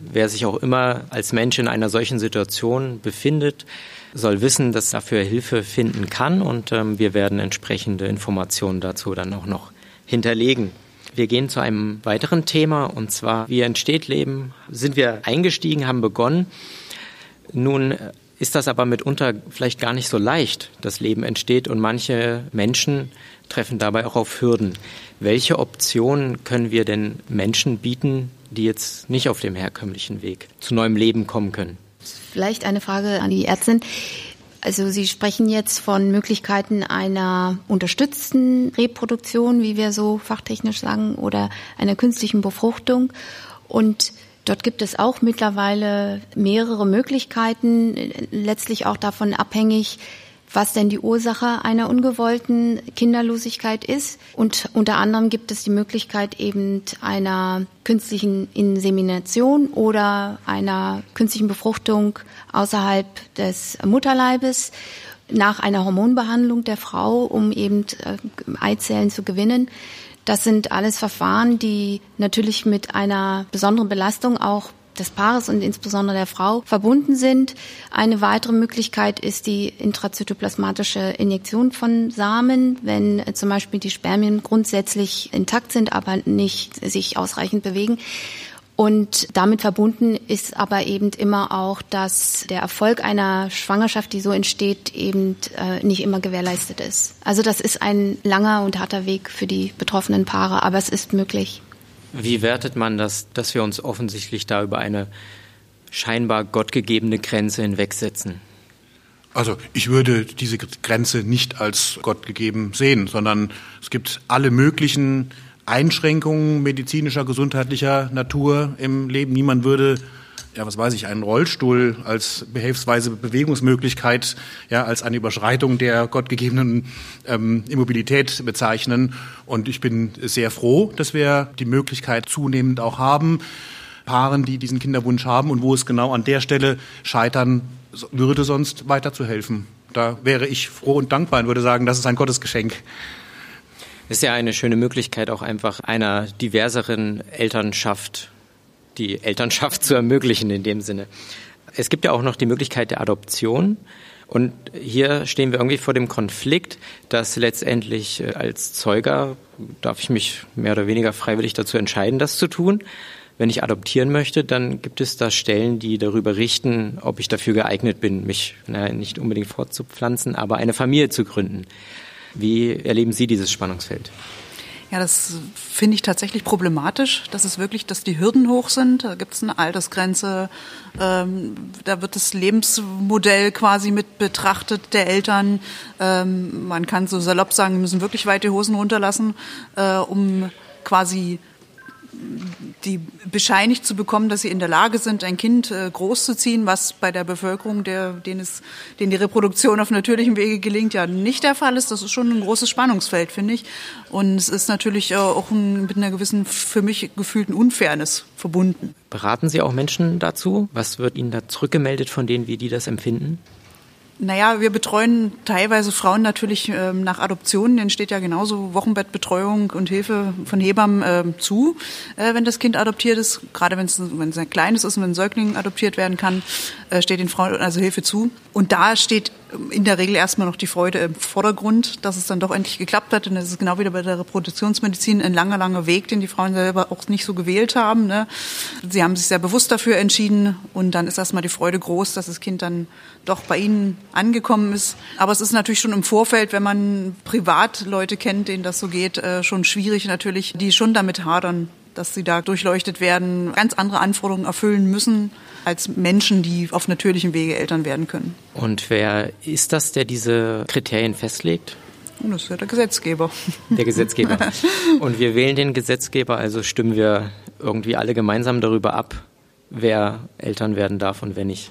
Wer sich auch immer als Mensch in einer solchen Situation befindet, soll wissen, dass dafür Hilfe finden kann und ähm, wir werden entsprechende Informationen dazu dann auch noch hinterlegen. Wir gehen zu einem weiteren Thema und zwar, wie entsteht Leben? Sind wir eingestiegen, haben begonnen? Nun ist das aber mitunter vielleicht gar nicht so leicht. Das Leben entsteht und manche Menschen treffen dabei auch auf Hürden. Welche Optionen können wir denn Menschen bieten, die jetzt nicht auf dem herkömmlichen Weg zu neuem Leben kommen können? Vielleicht eine Frage an die Ärztin. Also Sie sprechen jetzt von Möglichkeiten einer unterstützten Reproduktion, wie wir so fachtechnisch sagen, oder einer künstlichen Befruchtung. Und Dort gibt es auch mittlerweile mehrere Möglichkeiten, letztlich auch davon abhängig, was denn die Ursache einer ungewollten Kinderlosigkeit ist. Und unter anderem gibt es die Möglichkeit eben einer künstlichen Insemination oder einer künstlichen Befruchtung außerhalb des Mutterleibes nach einer Hormonbehandlung der Frau, um eben äh, Eizellen zu gewinnen. Das sind alles Verfahren, die natürlich mit einer besonderen Belastung auch des Paares und insbesondere der Frau verbunden sind. Eine weitere Möglichkeit ist die intrazytoplasmatische Injektion von Samen, wenn äh, zum Beispiel die Spermien grundsätzlich intakt sind, aber nicht sich ausreichend bewegen. Und damit verbunden ist aber eben immer auch, dass der Erfolg einer Schwangerschaft, die so entsteht, eben äh, nicht immer gewährleistet ist. Also das ist ein langer und harter Weg für die betroffenen Paare, aber es ist möglich. Wie wertet man das, dass wir uns offensichtlich da über eine scheinbar gottgegebene Grenze hinwegsetzen? Also ich würde diese Grenze nicht als Gott gegeben sehen, sondern es gibt alle möglichen Einschränkungen medizinischer, gesundheitlicher Natur im Leben. Niemand würde ja, was weiß ich, einen Rollstuhl als behelfsweise Bewegungsmöglichkeit, ja, als eine Überschreitung der gottgegebenen ähm, Immobilität bezeichnen. Und ich bin sehr froh, dass wir die Möglichkeit zunehmend auch haben, Paaren, die diesen Kinderwunsch haben und wo es genau an der Stelle scheitern würde, sonst weiterzuhelfen. Da wäre ich froh und dankbar und würde sagen, das ist ein Gottesgeschenk. Ist ja eine schöne Möglichkeit, auch einfach einer diverseren Elternschaft, die Elternschaft zu ermöglichen in dem Sinne. Es gibt ja auch noch die Möglichkeit der Adoption. Und hier stehen wir irgendwie vor dem Konflikt, dass letztendlich äh, als Zeuger darf ich mich mehr oder weniger freiwillig dazu entscheiden, das zu tun. Wenn ich adoptieren möchte, dann gibt es da Stellen, die darüber richten, ob ich dafür geeignet bin, mich naja, nicht unbedingt fortzupflanzen, aber eine Familie zu gründen. Wie erleben Sie dieses Spannungsfeld? Ja, das finde ich tatsächlich problematisch. Das ist wirklich, dass die Hürden hoch sind. Da gibt es eine Altersgrenze. Ähm, da wird das Lebensmodell quasi mit betrachtet der Eltern. Ähm, man kann so salopp sagen, wir müssen wirklich weite Hosen runterlassen, äh, um quasi die bescheinigt zu bekommen, dass sie in der Lage sind, ein Kind äh, großzuziehen, was bei der Bevölkerung, der, denen, es, denen die Reproduktion auf natürlichem Wege gelingt, ja nicht der Fall ist. Das ist schon ein großes Spannungsfeld, finde ich. Und es ist natürlich äh, auch ein, mit einer gewissen, für mich gefühlten Unfairness verbunden. Beraten Sie auch Menschen dazu? Was wird Ihnen da zurückgemeldet von denen, wie die das empfinden? Naja, wir betreuen teilweise Frauen natürlich ähm, nach Adoptionen. Denen steht ja genauso Wochenbettbetreuung und Hilfe von Hebammen äh, zu, äh, wenn das Kind adoptiert ist. Gerade wenn es ein kleines ist und wenn ein Säugling adoptiert werden kann, äh, steht den Frauen also Hilfe zu. Und da steht in der Regel erstmal noch die Freude im Vordergrund, dass es dann doch endlich geklappt hat. Und das ist genau wieder bei der Reproduktionsmedizin ein langer, langer Weg, den die Frauen selber auch nicht so gewählt haben. Ne? Sie haben sich sehr bewusst dafür entschieden und dann ist erstmal die Freude groß, dass das Kind dann doch bei ihnen angekommen ist. Aber es ist natürlich schon im Vorfeld, wenn man privat Leute kennt, denen das so geht, äh, schon schwierig natürlich, die schon damit hadern, dass sie da durchleuchtet werden, ganz andere Anforderungen erfüllen müssen als Menschen, die auf natürlichem Wege Eltern werden können. Und wer ist das, der diese Kriterien festlegt? Und das ist ja der Gesetzgeber. Der Gesetzgeber. Und wir wählen den Gesetzgeber, also stimmen wir irgendwie alle gemeinsam darüber ab, wer Eltern werden darf und wer nicht.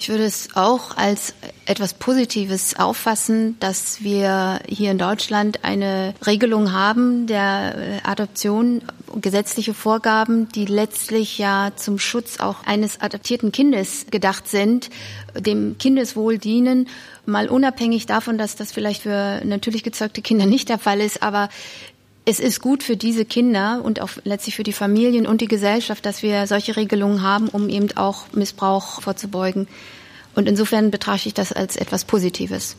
Ich würde es auch als etwas Positives auffassen, dass wir hier in Deutschland eine Regelung haben der äh, Adoption, gesetzliche Vorgaben, die letztlich ja zum Schutz auch eines adoptierten Kindes gedacht sind, dem Kindeswohl dienen, mal unabhängig davon, dass das vielleicht für natürlich gezeugte Kinder nicht der Fall ist, aber es ist gut für diese Kinder und auch letztlich für die Familien und die Gesellschaft, dass wir solche Regelungen haben, um eben auch Missbrauch vorzubeugen. Und insofern betrachte ich das als etwas Positives.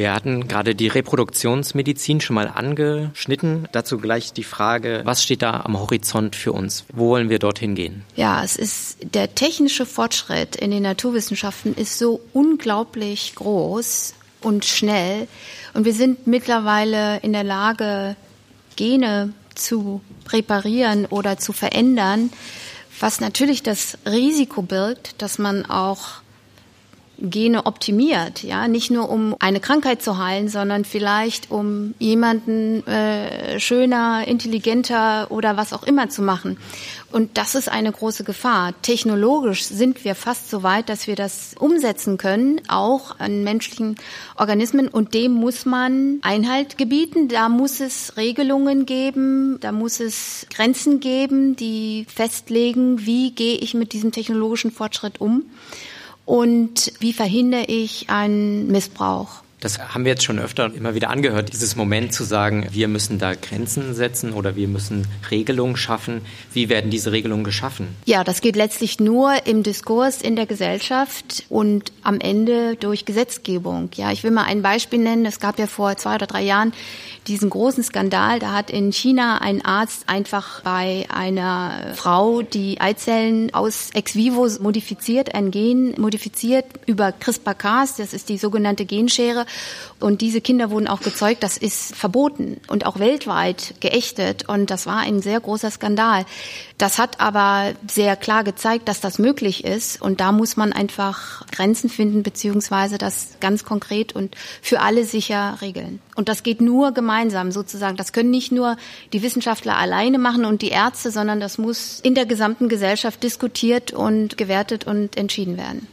Wir hatten gerade die Reproduktionsmedizin schon mal angeschnitten. Dazu gleich die Frage, was steht da am Horizont für uns? Wo wollen wir dorthin gehen? Ja, es ist der technische Fortschritt in den Naturwissenschaften ist so unglaublich groß und schnell und wir sind mittlerweile in der Lage, Gene zu präparieren oder zu verändern, was natürlich das Risiko birgt, dass man auch Gene optimiert, ja, nicht nur um eine Krankheit zu heilen, sondern vielleicht um jemanden äh, schöner, intelligenter oder was auch immer zu machen. Und das ist eine große Gefahr. Technologisch sind wir fast so weit, dass wir das umsetzen können, auch an menschlichen Organismen. Und dem muss man Einhalt gebieten. Da muss es Regelungen geben, da muss es Grenzen geben, die festlegen, wie gehe ich mit diesem technologischen Fortschritt um und wie verhindere ich einen Missbrauch. Das haben wir jetzt schon öfter immer wieder angehört, dieses Moment zu sagen, wir müssen da Grenzen setzen oder wir müssen Regelungen schaffen. Wie werden diese Regelungen geschaffen? Ja, das geht letztlich nur im Diskurs in der Gesellschaft und am Ende durch Gesetzgebung. Ja, ich will mal ein Beispiel nennen. Es gab ja vor zwei oder drei Jahren diesen großen Skandal. Da hat in China ein Arzt einfach bei einer Frau die Eizellen aus ex vivo modifiziert, ein Gen modifiziert über CRISPR-Cas, das ist die sogenannte Genschere. Und diese Kinder wurden auch gezeugt. Das ist verboten und auch weltweit geächtet. Und das war ein sehr großer Skandal. Das hat aber sehr klar gezeigt, dass das möglich ist. Und da muss man einfach Grenzen finden, beziehungsweise das ganz konkret und für alle sicher regeln. Und das geht nur gemeinsam sozusagen. Das können nicht nur die Wissenschaftler alleine machen und die Ärzte, sondern das muss in der gesamten Gesellschaft diskutiert und gewertet und entschieden werden.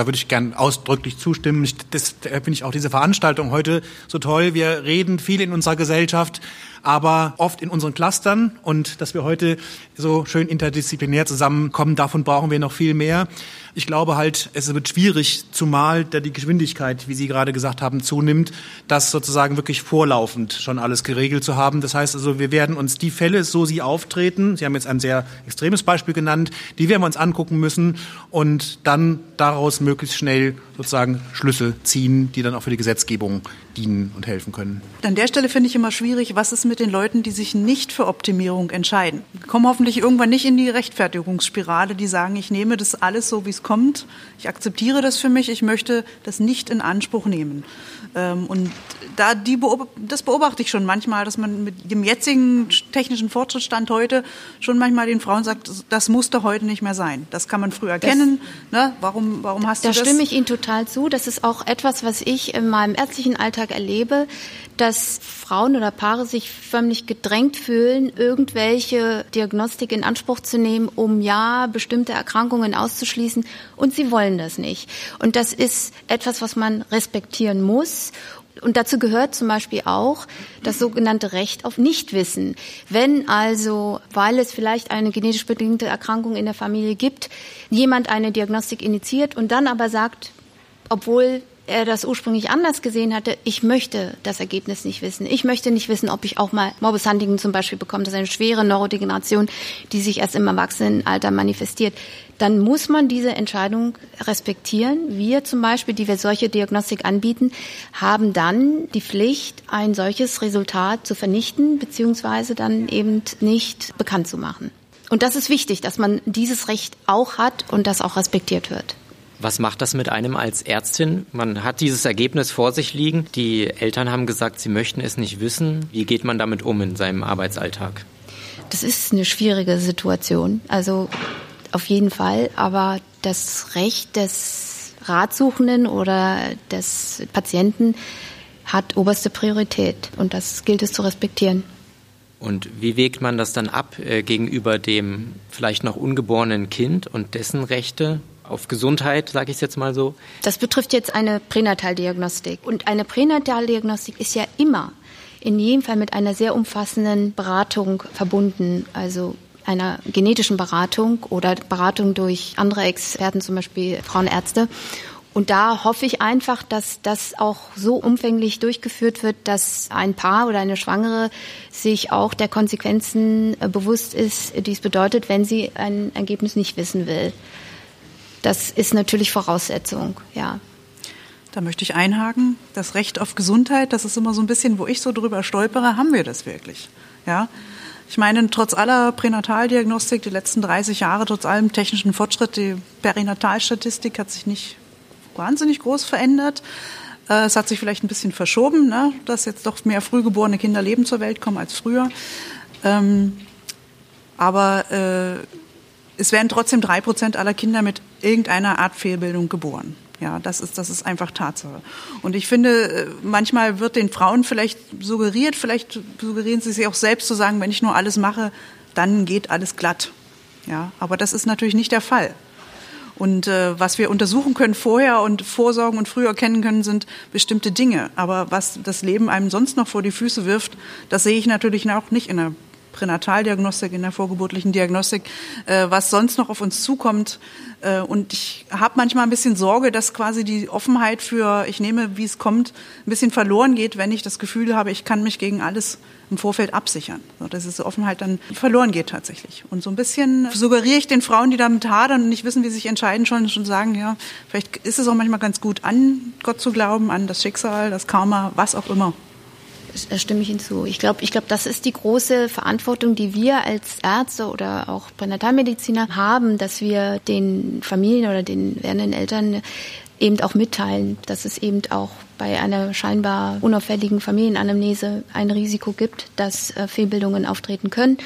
Da würde ich gern ausdrücklich zustimmen. Deshalb finde ich auch diese Veranstaltung heute so toll. Wir reden viel in unserer Gesellschaft aber oft in unseren Clustern und dass wir heute so schön interdisziplinär zusammenkommen, davon brauchen wir noch viel mehr. Ich glaube halt, es wird schwierig, zumal da die Geschwindigkeit, wie Sie gerade gesagt haben, zunimmt, das sozusagen wirklich vorlaufend schon alles geregelt zu haben. Das heißt also, wir werden uns die Fälle, so sie auftreten, Sie haben jetzt ein sehr extremes Beispiel genannt, die werden wir uns angucken müssen und dann daraus möglichst schnell sozusagen Schlüsse ziehen, die dann auch für die Gesetzgebung dienen und helfen können. An der Stelle finde ich immer schwierig, was ist mit den Leuten, die sich nicht für Optimierung entscheiden. Wir kommen hoffentlich irgendwann nicht in die Rechtfertigungsspirale, die sagen, ich nehme das alles so, wie es kommt, ich akzeptiere das für mich, ich möchte das nicht in Anspruch nehmen. Ähm, und da die das beobachte ich schon manchmal, dass man mit dem jetzigen technischen Fortschrittsstand heute schon manchmal den Frauen sagt, das musste heute nicht mehr sein. Das kann man früher erkennen. Ne? Warum, warum hast da du das? Da stimme ich Ihnen total zu. Das ist auch etwas, was ich in meinem ärztlichen Alltag erlebe, dass Frauen oder Paare sich förmlich gedrängt fühlen, irgendwelche Diagnostik in Anspruch zu nehmen, um ja bestimmte Erkrankungen auszuschließen. Und sie wollen das nicht. Und das ist etwas, was man respektieren muss und dazu gehört zum Beispiel auch das sogenannte Recht auf Nichtwissen. Wenn also, weil es vielleicht eine genetisch bedingte Erkrankung in der Familie gibt, jemand eine Diagnostik initiiert und dann aber sagt, obwohl er das ursprünglich anders gesehen hatte, ich möchte das Ergebnis nicht wissen. Ich möchte nicht wissen, ob ich auch mal Morbus Huntington zum Beispiel bekomme. Das ist eine schwere Neurodegeneration, die sich erst im Erwachsenenalter manifestiert. Dann muss man diese Entscheidung respektieren. Wir zum Beispiel, die wir solche Diagnostik anbieten, haben dann die Pflicht, ein solches Resultat zu vernichten, beziehungsweise dann eben nicht bekannt zu machen. Und das ist wichtig, dass man dieses Recht auch hat und das auch respektiert wird. Was macht das mit einem als Ärztin? Man hat dieses Ergebnis vor sich liegen. Die Eltern haben gesagt, sie möchten es nicht wissen. Wie geht man damit um in seinem Arbeitsalltag? Das ist eine schwierige Situation. Also auf jeden Fall. Aber das Recht des Ratsuchenden oder des Patienten hat oberste Priorität. Und das gilt es zu respektieren. Und wie wägt man das dann ab äh, gegenüber dem vielleicht noch ungeborenen Kind und dessen Rechte? Auf Gesundheit, sage ich es jetzt mal so? Das betrifft jetzt eine Pränataldiagnostik. Und eine Pränataldiagnostik ist ja immer in jedem Fall mit einer sehr umfassenden Beratung verbunden. Also einer genetischen Beratung oder Beratung durch andere Experten, zum Beispiel Frauenärzte. Und da hoffe ich einfach, dass das auch so umfänglich durchgeführt wird, dass ein Paar oder eine Schwangere sich auch der Konsequenzen äh, bewusst ist, die es bedeutet, wenn sie ein Ergebnis nicht wissen will. Das ist natürlich Voraussetzung, ja. Da möchte ich einhaken. Das Recht auf Gesundheit, das ist immer so ein bisschen, wo ich so drüber stolpere, haben wir das wirklich? Ja. Ich meine, trotz aller Pränataldiagnostik, die letzten 30 Jahre, trotz allem technischen Fortschritt, die Perinatalstatistik hat sich nicht wahnsinnig groß verändert. Äh, es hat sich vielleicht ein bisschen verschoben, ne, dass jetzt doch mehr frühgeborene Kinder leben zur Welt kommen als früher. Ähm, aber äh, es werden trotzdem drei Prozent aller Kinder mit irgendeiner Art Fehlbildung geboren. Ja, das ist, das ist einfach Tatsache. Und ich finde, äh, manchmal wird den Frauen vielleicht suggeriert, vielleicht suggerieren sie sich auch selbst zu sagen, wenn ich nur alles mache, dann geht alles glatt. Ja, aber das ist natürlich nicht der Fall. Und äh, was wir untersuchen können vorher und vorsorgen und früher erkennen können, sind bestimmte Dinge. Aber was das Leben einem sonst noch vor die Füße wirft, das sehe ich natürlich auch nicht in der Pränataldiagnostik, in der vorgeburtlichen Diagnostik, äh, was sonst noch auf uns zukommt. Äh, und ich habe manchmal ein bisschen Sorge, dass quasi die Offenheit für, ich nehme, wie es kommt, ein bisschen verloren geht, wenn ich das Gefühl habe, ich kann mich gegen alles im Vorfeld absichern. Dass diese Offenheit dann verloren geht tatsächlich. Und so ein bisschen suggeriere ich den Frauen, die damit hadern und nicht wissen, wie sie sich entscheiden sollen, schon sagen, ja, vielleicht ist es auch manchmal ganz gut, an Gott zu glauben, an das Schicksal, das Karma, was auch immer. Stimme ich hinzu. Ich glaube, ich glaube, das ist die große Verantwortung, die wir als Ärzte oder auch Pränatalmediziner haben, dass wir den Familien oder den werdenden Eltern eben auch mitteilen, dass es eben auch bei einer scheinbar unauffälligen Familienanamnese ein Risiko gibt, dass äh, Fehlbildungen auftreten können.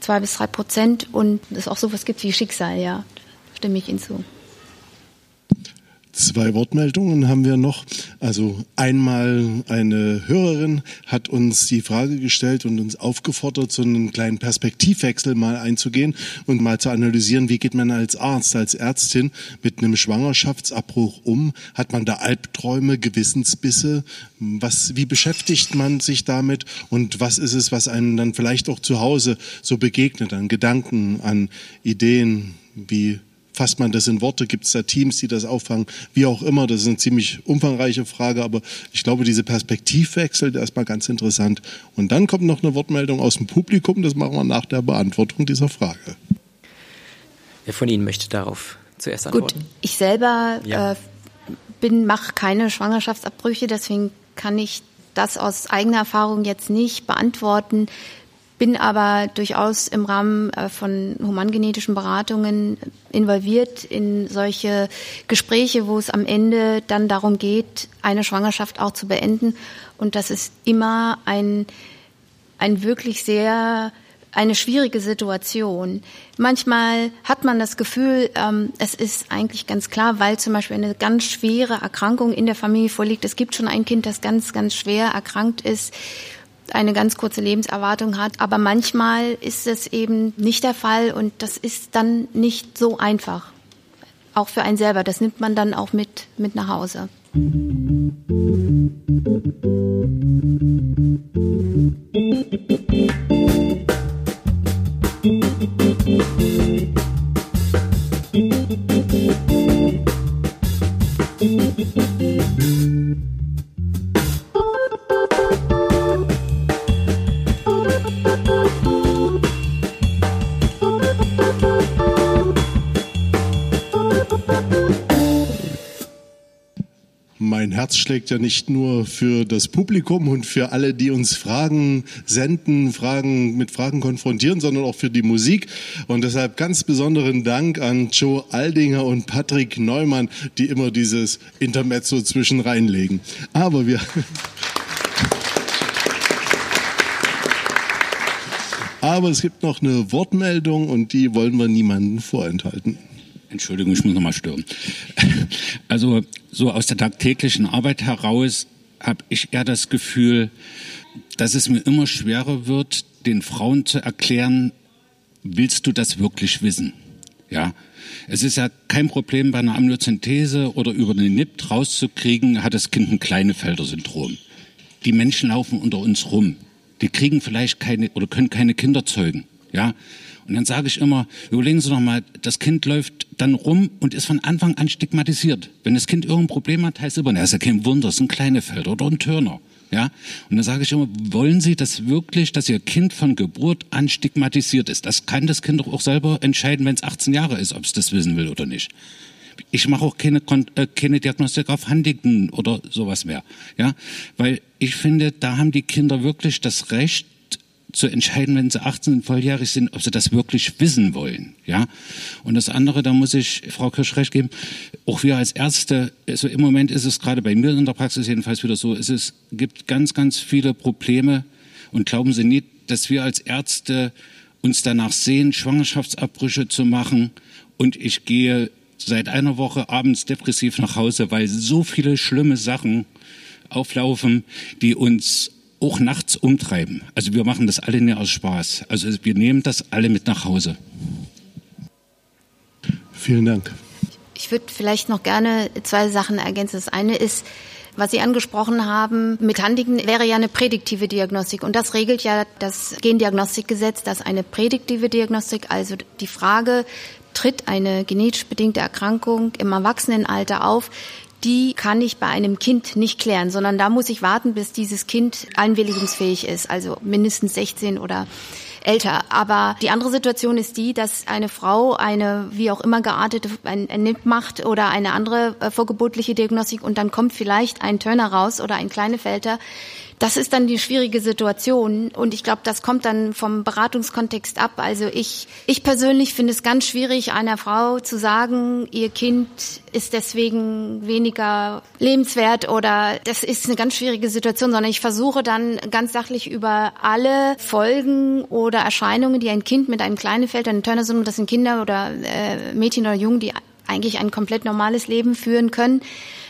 Zwei bis drei Prozent und es auch sowas gibt wie Schicksal, ja. Stimme ich Ihnen zu. Zwei Wortmeldungen haben wir noch. Also einmal eine Hörerin hat uns die Frage gestellt und uns aufgefordert, so einen kleinen Perspektivwechsel mal einzugehen und mal zu analysieren, wie geht man als Arzt, als Ärztin mit einem Schwangerschaftsabbruch um? Hat man da Albträume, Gewissensbisse? Was, wie beschäftigt man sich damit? Und was ist es, was einem dann vielleicht auch zu Hause so begegnet an Gedanken, an Ideen? Wie fasst man das in Worte? Gibt es da Teams, die das auffangen? Wie auch immer, das ist eine ziemlich umfangreiche Frage, aber ich glaube, diese Perspektivwechsel, der ist mal ganz interessant. Und dann kommt noch eine Wortmeldung aus dem Publikum, das machen wir nach der Beantwortung dieser Frage. Wer von Ihnen möchte darauf zuerst antworten? Gut, ich selber ja. äh, bin, mache keine Schwangerschaftsabbrüche, deswegen kann ich das aus eigener Erfahrung jetzt nicht beantworten bin aber durchaus im Rahmen äh, von humangenetischen Beratungen involviert in solche Gespräche, wo es am Ende dann darum geht, eine Schwangerschaft auch zu beenden. Und das ist immer ein, ein wirklich sehr eine schwierige Situation. Manchmal hat man das Gefühl, ähm, es ist eigentlich ganz klar, weil zum Beispiel eine ganz schwere Erkrankung in der Familie vorliegt. Es gibt schon ein Kind, das ganz, ganz schwer erkrankt ist eine ganz kurze Lebenserwartung hat. Aber manchmal ist es eben nicht der Fall und das ist dann nicht so einfach. Auch für einen selber. Das nimmt man dann auch mit, mit nach Hause. Mein Herz schlägt ja nicht nur für das Publikum und für alle, die uns Fragen senden, Fragen mit Fragen konfrontieren, sondern auch für die Musik. Und deshalb ganz besonderen Dank an Joe Aldinger und Patrick Neumann, die immer dieses Intermezzo zwischen reinlegen. Aber wir Aber es gibt noch eine Wortmeldung und die wollen wir niemandem vorenthalten. Entschuldigung, ich muss nochmal stören. Also so aus der tagtäglichen Arbeit heraus habe ich eher das Gefühl, dass es mir immer schwerer wird, den Frauen zu erklären, willst du das wirklich wissen? Ja, es ist ja kein Problem bei einer Amniozentese oder über eine NIPT rauszukriegen, hat das Kind ein Kleinefelder-Syndrom. Die Menschen laufen unter uns rum. Die kriegen vielleicht keine oder können keine Kinder zeugen. Ja, und dann sage ich immer, überlegen Sie doch mal, das Kind läuft dann rum und ist von Anfang an stigmatisiert. Wenn das Kind irgendein Problem hat, heißt es immer, na, ist ja kein Wunder, ist ein Kleinefeld oder ein Turner. Ja, und dann sage ich immer, wollen Sie das wirklich, dass Ihr Kind von Geburt an stigmatisiert ist? Das kann das Kind doch auch selber entscheiden, wenn es 18 Jahre ist, ob es das wissen will oder nicht. Ich mache auch keine, äh, keine Diagnostik auf Huntington oder sowas mehr. Ja, weil ich finde, da haben die Kinder wirklich das Recht, zu entscheiden, wenn sie 18 und volljährig sind, ob sie das wirklich wissen wollen. Ja. Und das andere, da muss ich Frau Kirsch recht geben, auch wir als Ärzte, also im Moment ist es gerade bei mir in der Praxis jedenfalls wieder so, es gibt ganz, ganz viele Probleme und glauben Sie nicht, dass wir als Ärzte uns danach sehen, Schwangerschaftsabbrüche zu machen und ich gehe seit einer Woche abends depressiv nach Hause, weil so viele schlimme Sachen auflaufen, die uns auch nachts umtreiben. Also wir machen das alle nicht aus Spaß. Also wir nehmen das alle mit nach Hause. Vielen Dank. Ich würde vielleicht noch gerne zwei Sachen ergänzen. Das eine ist, was Sie angesprochen haben, mit Handigen wäre ja eine prädiktive Diagnostik. Und das regelt ja das Gendiagnostikgesetz, dass eine prädiktive Diagnostik, also die Frage, tritt eine genetisch bedingte Erkrankung im Erwachsenenalter auf, die kann ich bei einem Kind nicht klären, sondern da muss ich warten, bis dieses Kind einwilligungsfähig ist, also mindestens 16 oder älter. Aber die andere Situation ist die, dass eine Frau eine wie auch immer geartete ein, ein NIP macht oder eine andere äh, vorgeburtliche Diagnostik und dann kommt vielleicht ein Turner raus oder ein Kleinefelter, das ist dann die schwierige Situation und ich glaube, das kommt dann vom Beratungskontext ab. Also ich, ich persönlich finde es ganz schwierig, einer Frau zu sagen, ihr Kind ist deswegen weniger lebenswert oder das ist eine ganz schwierige Situation, sondern ich versuche dann ganz sachlich über alle Folgen oder Erscheinungen, die ein Kind mit einem kleinen Feld, einem Turner-Syndrom, das sind Kinder oder äh, Mädchen oder Jungen, die eigentlich ein komplett normales Leben führen können,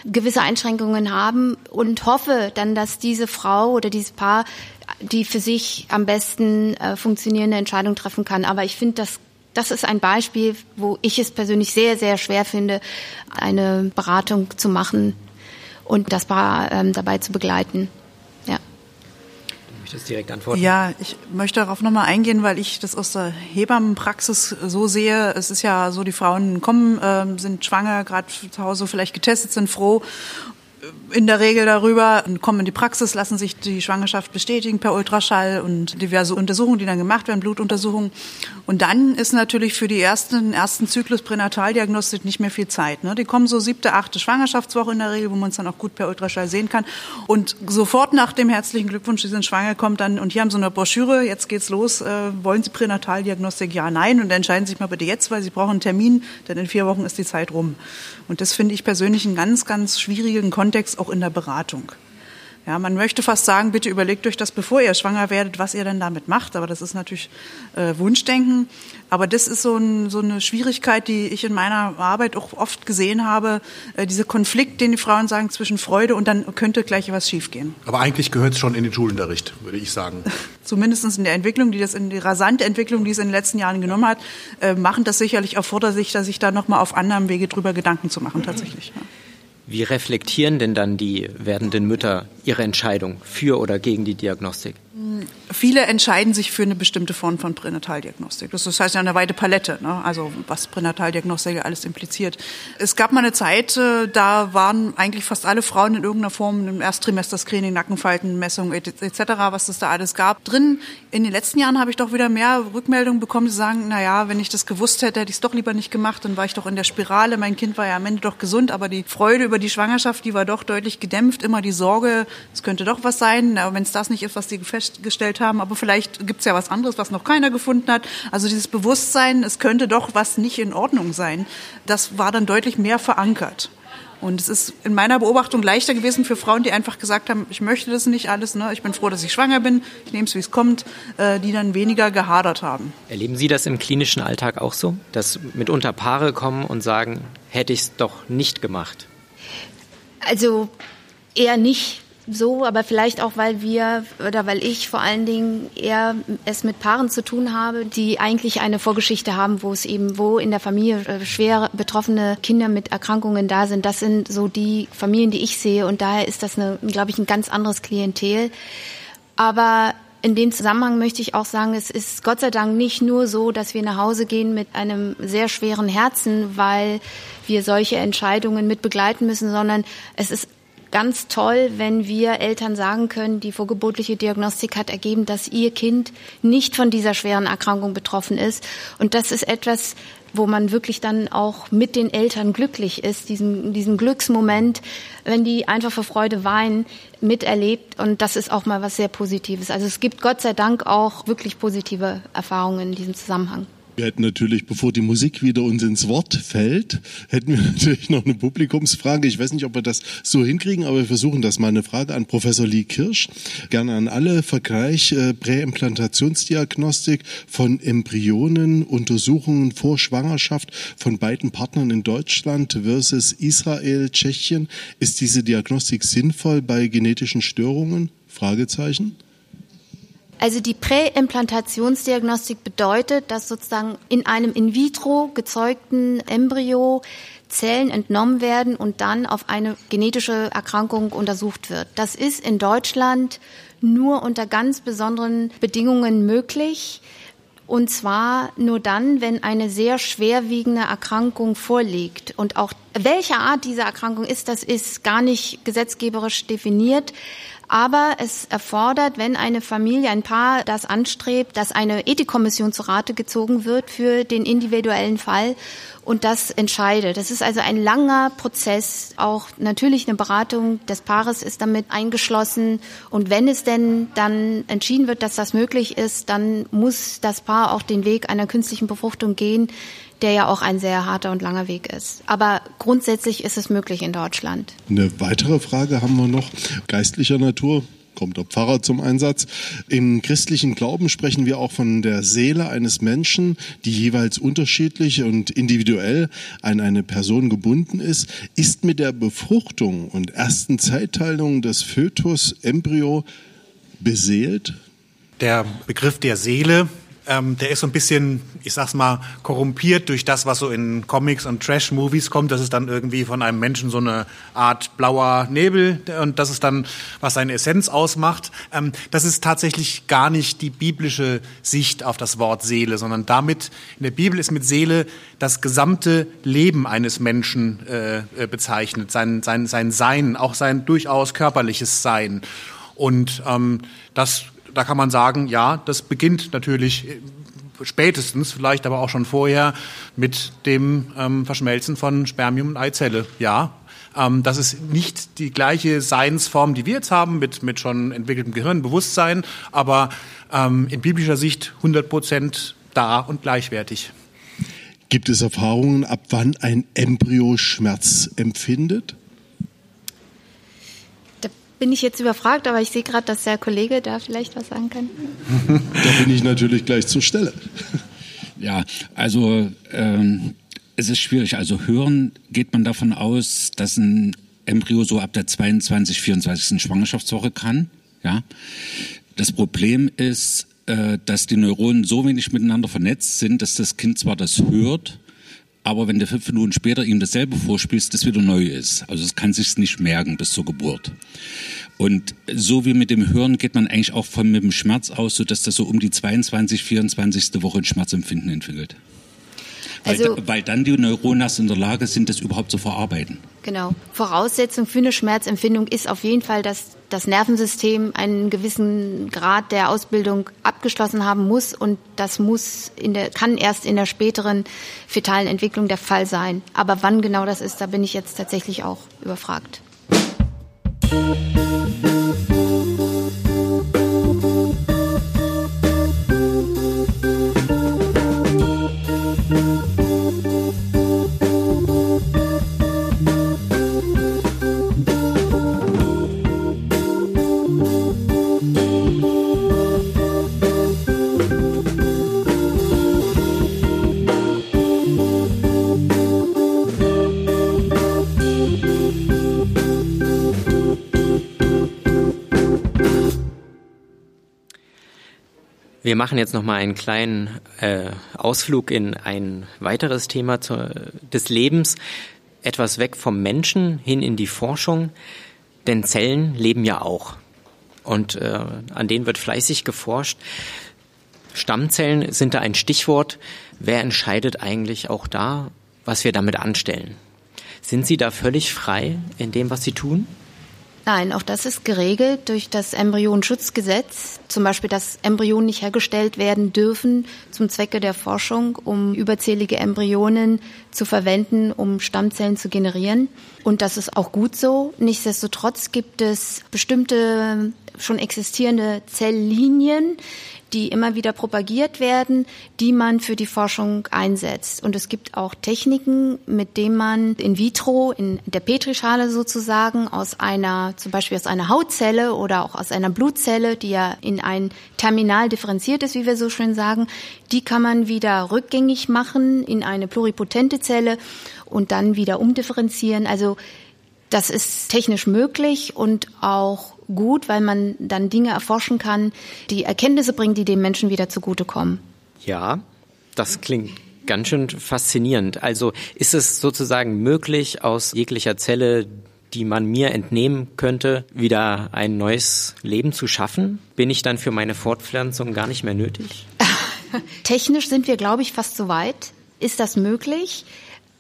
gewisse Einschränkungen haben und hoffe dann, dass diese Frau oder dieses Paar die für sich am besten äh, funktionierende Entscheidung treffen kann. Aber ich finde, das, das ist ein Beispiel, wo ich es persönlich sehr, sehr schwer finde, eine Beratung zu machen und das Paar ähm, dabei zu begleiten möchtest direkt antworten. Ja, ich möchte darauf nochmal eingehen, weil ich das aus der Hebammenpraxis so sehe. Es ist ja so, die Frauen kommen, äh, sind schwanger, gerade zu Hause vielleicht getestet, sind froh in der Regel darüber und kommen in die Praxis, lassen sich die Schwangerschaft bestätigen per Ultraschall und diverse Untersuchungen, die dann gemacht werden, Blutuntersuchungen. Und dann ist natürlich für die ersten, ersten Zyklus Pränataldiagnostik nicht mehr viel Zeit. Ne? Die kommen so siebte, achte Schwangerschaftswoche in der Regel, wo man es dann auch gut per Ultraschall sehen kann. Und sofort nach dem herzlichen Glückwunsch, Sie sind schwanger, kommt dann, und hier haben Sie eine Broschüre, jetzt geht's los, äh, wollen Sie Pränataldiagnostik? Ja, nein. Und entscheiden Sie sich mal bitte jetzt, weil Sie brauchen einen Termin, denn in vier Wochen ist die Zeit rum. Und das finde ich persönlich einen ganz, ganz schwierigen Kontext auch in der Beratung. Ja, man möchte fast sagen, bitte überlegt euch das, bevor ihr schwanger werdet, was ihr denn damit macht. Aber das ist natürlich äh, Wunschdenken. Aber das ist so, ein, so, eine Schwierigkeit, die ich in meiner Arbeit auch oft gesehen habe. Äh, dieser Konflikt, den die Frauen sagen, zwischen Freude und dann könnte gleich was schiefgehen. Aber eigentlich gehört es schon in den Schulunterricht, würde ich sagen. Zumindest in der Entwicklung, die das in die rasante Entwicklung, die es in den letzten Jahren genommen hat, äh, machen das sicherlich erforderlich, dass sich da nochmal auf anderem Wege drüber Gedanken zu machen, tatsächlich. Ja. Wie reflektieren denn dann die werdenden Mütter ihre Entscheidung für oder gegen die Diagnostik? Viele entscheiden sich für eine bestimmte Form von Pränataldiagnostik. Das heißt ja eine weite Palette, ne? also was Pränataldiagnostik alles impliziert. Es gab mal eine Zeit, äh, da waren eigentlich fast alle Frauen in irgendeiner Form im Erstrimester-Screening, Nackenfaltenmessung etc., was es da alles gab, drin. In den letzten Jahren habe ich doch wieder mehr Rückmeldungen bekommen, die sagen, na ja, wenn ich das gewusst hätte, hätte ich es doch lieber nicht gemacht, dann war ich doch in der Spirale, mein Kind war ja am Ende doch gesund, aber die Freude über die Schwangerschaft, die war doch deutlich gedämpft, immer die Sorge, es könnte doch was sein, aber wenn es das nicht ist, was die fest festgestellt haben, aber vielleicht gibt es ja was anderes, was noch keiner gefunden hat. Also dieses Bewusstsein, es könnte doch was nicht in Ordnung sein, das war dann deutlich mehr verankert. Und es ist in meiner Beobachtung leichter gewesen für Frauen, die einfach gesagt haben, ich möchte das nicht alles, ne? ich bin froh, dass ich schwanger bin, ich nehme es, wie es kommt, äh, die dann weniger gehadert haben. Erleben Sie das im klinischen Alltag auch so, dass mitunter Paare kommen und sagen, hätte ich es doch nicht gemacht? Also eher nicht so, aber vielleicht auch, weil wir oder weil ich vor allen Dingen eher es mit Paaren zu tun habe, die eigentlich eine Vorgeschichte haben, wo es eben, wo in der Familie äh, schwer betroffene Kinder mit Erkrankungen da sind. Das sind so die Familien, die ich sehe und daher ist das, eine, glaube ich, ein ganz anderes Klientel. Aber in dem Zusammenhang möchte ich auch sagen, es ist Gott sei Dank nicht nur so, dass wir nach Hause gehen mit einem sehr schweren Herzen, weil wir solche Entscheidungen mit begleiten müssen, sondern es ist ganz toll, wenn wir Eltern sagen können, die vorgeburtliche Diagnostik hat ergeben, dass ihr Kind nicht von dieser schweren Erkrankung betroffen ist. Und das ist etwas, wo man wirklich dann auch mit den Eltern glücklich ist, diesen, diesen Glücksmoment, wenn die einfach vor Freude weinen, miterlebt. Und das ist auch mal was sehr Positives. Also es gibt Gott sei Dank auch wirklich positive Erfahrungen in diesem Zusammenhang. Wir hätten natürlich, bevor die Musik wieder uns ins Wort fällt, hätten wir natürlich noch eine Publikumsfrage. Ich weiß nicht, ob wir das so hinkriegen, aber wir versuchen das mal. Eine Frage an Professor Lee Kirsch. Gerne an alle. Vergleich äh, Präimplantationsdiagnostik von Embryonen, Untersuchungen vor Schwangerschaft von beiden Partnern in Deutschland versus Israel, Tschechien. Ist diese Diagnostik sinnvoll bei genetischen Störungen? Fragezeichen. Also die Präimplantationsdiagnostik bedeutet, dass sozusagen in einem in vitro gezeugten Embryo Zellen entnommen werden und dann auf eine genetische Erkrankung untersucht wird. Das ist in Deutschland nur unter ganz besonderen Bedingungen möglich. Und zwar nur dann, wenn eine sehr schwerwiegende Erkrankung vorliegt. Und auch welche Art diese Erkrankung ist, das ist gar nicht gesetzgeberisch definiert. Aber es erfordert, wenn eine Familie, ein Paar das anstrebt, dass eine Ethikkommission zu Rate gezogen wird für den individuellen Fall und das entscheidet. Das ist also ein langer Prozess. Auch natürlich eine Beratung des Paares ist damit eingeschlossen. Und wenn es denn dann entschieden wird, dass das möglich ist, dann muss das Paar auch den Weg einer künstlichen Befruchtung gehen der ja auch ein sehr harter und langer Weg ist. Aber grundsätzlich ist es möglich in Deutschland. Eine weitere Frage haben wir noch, geistlicher Natur kommt der Pfarrer zum Einsatz. Im christlichen Glauben sprechen wir auch von der Seele eines Menschen, die jeweils unterschiedlich und individuell an eine Person gebunden ist. Ist mit der Befruchtung und ersten Zeitteilung des Fötus, Embryo, beseelt? Der Begriff der Seele ähm, der ist so ein bisschen, ich sag's mal, korrumpiert durch das, was so in Comics und Trash-Movies kommt. Das ist dann irgendwie von einem Menschen so eine Art blauer Nebel und das ist dann, was seine Essenz ausmacht. Ähm, das ist tatsächlich gar nicht die biblische Sicht auf das Wort Seele, sondern damit, in der Bibel ist mit Seele das gesamte Leben eines Menschen äh, äh bezeichnet, sein, sein, sein Sein, auch sein durchaus körperliches Sein. Und ähm, das da kann man sagen, ja, das beginnt natürlich äh, spätestens, vielleicht aber auch schon vorher, mit dem ähm, Verschmelzen von Spermium und Eizelle. Ja, ähm, das ist nicht die gleiche Seinsform, die wir jetzt haben, mit, mit schon entwickeltem Gehirn, Bewusstsein, aber ähm, in biblischer Sicht 100 Prozent da und gleichwertig. Gibt es Erfahrungen, ab wann ein Embryo Schmerz empfindet? Bin ich jetzt überfragt, aber ich sehe gerade, dass der Kollege da vielleicht was sagen kann. da bin ich natürlich gleich zur Stelle. Ja, also ähm, es ist schwierig. Also hören geht man davon aus, dass ein Embryo so ab der 22, 24. Schwangerschaftswoche kann. Ja, das Problem ist, äh, dass die Neuronen so wenig miteinander vernetzt sind, dass das Kind zwar das hört, aber wenn du fünf Minuten später ihm dasselbe vorspielst, das wieder neu ist. Also es kann sich's nicht merken bis zur Geburt. Und so wie mit dem Hören geht man eigentlich auch von mit dem Schmerz aus, so dass das so um die 22, 24. Woche ein Schmerzempfinden entwickelt. Also, weil, weil dann die Neuronas in der Lage sind, das überhaupt zu verarbeiten. Genau. Voraussetzung für eine Schmerzempfindung ist auf jeden Fall, dass das Nervensystem einen gewissen Grad der Ausbildung abgeschlossen haben muss und das muss in der, kann erst in der späteren fetalen Entwicklung der Fall sein. Aber wann genau das ist, da bin ich jetzt tatsächlich auch überfragt. Wir machen jetzt noch mal einen kleinen äh, Ausflug in ein weiteres Thema zu, des Lebens, etwas weg vom Menschen hin in die Forschung, denn Zellen leben ja auch und äh, an denen wird fleißig geforscht. Stammzellen sind da ein Stichwort. Wer entscheidet eigentlich auch da, was wir damit anstellen? Sind Sie da völlig frei in dem, was Sie tun? Nein, auch das ist geregelt durch das Embryonschutzgesetz. Zum Beispiel, dass Embryonen nicht hergestellt werden dürfen zum Zwecke der Forschung, um überzählige Embryonen zu verwenden, um Stammzellen zu generieren. Und das ist auch gut so. Nichtsdestotrotz gibt es bestimmte schon existierende Zelllinien, die immer wieder propagiert werden, die man für die Forschung einsetzt. Und es gibt auch Techniken, mit denen man in vitro, in der Petrischale sozusagen, aus einer, zum Beispiel aus einer Hautzelle oder auch aus einer Blutzelle, die ja in ein Terminal differenziert ist, wie wir so schön sagen, die kann man wieder rückgängig machen in eine pluripotente Zelle und dann wieder umdifferenzieren. Also Das ist technisch möglich und auch gut, weil man dann Dinge erforschen kann, die Erkenntnisse bringen, die dem Menschen wieder zugutekommen. Ja, das klingt ganz schön faszinierend. Also ist es sozusagen möglich, aus jeglicher Zelle, die man mir entnehmen könnte, wieder ein neues Leben zu schaffen? Bin ich dann für meine Fortpflanzung gar nicht mehr nötig? Technisch sind wir, glaube ich, fast so weit. Ist das möglich?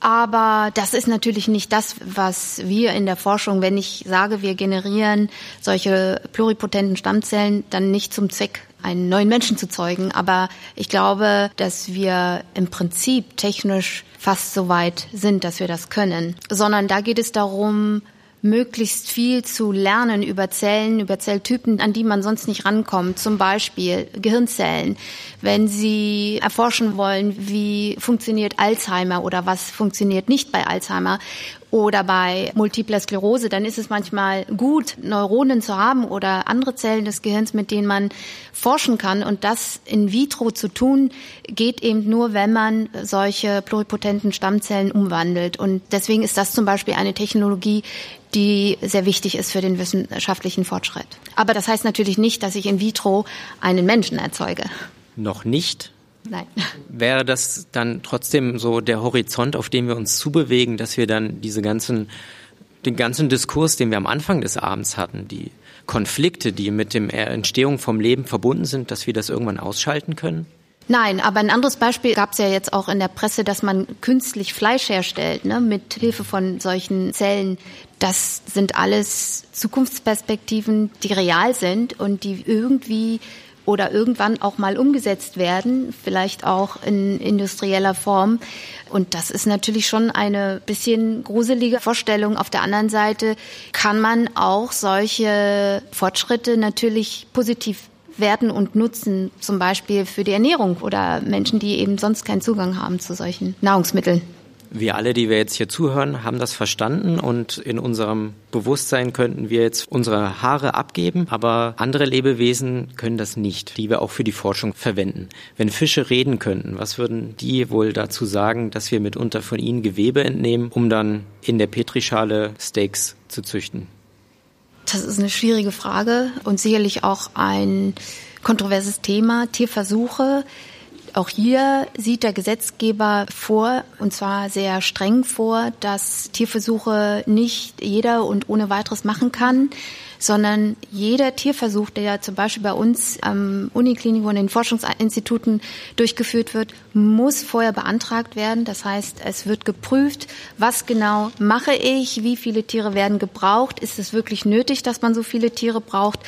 Aber das ist natürlich nicht das, was wir in der Forschung, wenn ich sage, wir generieren solche pluripotenten Stammzellen, dann nicht zum Zweck, einen neuen Menschen zu zeugen. Aber ich glaube, dass wir im Prinzip technisch fast so weit sind, dass wir das können. Sondern da geht es darum, möglichst viel zu lernen über Zellen, über Zelltypen, an die man sonst nicht rankommt. Zum Beispiel Gehirnzellen. Wenn Sie erforschen wollen, wie funktioniert Alzheimer oder was funktioniert nicht bei Alzheimer oder bei multipler Sklerose, dann ist es manchmal gut, Neuronen zu haben oder andere Zellen des Gehirns, mit denen man forschen kann. Und das in vitro zu tun, geht eben nur, wenn man solche pluripotenten Stammzellen umwandelt. Und deswegen ist das zum Beispiel eine Technologie, die sehr wichtig ist für den wissenschaftlichen Fortschritt. Aber das heißt natürlich nicht, dass ich in vitro einen Menschen erzeuge. Noch nicht? Nein. Wäre das dann trotzdem so der Horizont, auf dem wir uns zubewegen, dass wir dann diese ganzen, den ganzen Diskurs, den wir am Anfang des Abends hatten, die Konflikte, die mit der Entstehung vom Leben verbunden sind, dass wir das irgendwann ausschalten können? Nein, aber ein anderes Beispiel gab es ja jetzt auch in der Presse, dass man künstlich Fleisch herstellt, ne, mit Hilfe von solchen Zellen. Das sind alles Zukunftsperspektiven, die real sind und die irgendwie oder irgendwann auch mal umgesetzt werden, vielleicht auch in industrieller Form. Und das ist natürlich schon eine bisschen gruselige Vorstellung. Auf der anderen Seite kann man auch solche Fortschritte natürlich positiv werden und nutzen, zum Beispiel für die Ernährung oder Menschen, die eben sonst keinen Zugang haben zu solchen Nahrungsmitteln. Wir alle, die wir jetzt hier zuhören, haben das verstanden und in unserem Bewusstsein könnten wir jetzt unsere Haare abgeben, aber andere Lebewesen können das nicht, die wir auch für die Forschung verwenden. Wenn Fische reden könnten, was würden die wohl dazu sagen, dass wir mitunter von ihnen Gewebe entnehmen, um dann in der Petrischale Steaks zu züchten? Das ist eine schwierige Frage und sicherlich auch ein kontroverses Thema. Tierversuche. Auch hier sieht der Gesetzgeber vor, und zwar sehr streng vor, dass Tierversuche nicht jeder und ohne weiteres machen kann sondern jeder Tierversuch, der ja zum Beispiel bei uns am Uniklinikum und den Forschungsinstituten durchgeführt wird, muss vorher beantragt werden. Das heißt, es wird geprüft, was genau mache ich, wie viele Tiere werden gebraucht, ist es wirklich nötig, dass man so viele Tiere braucht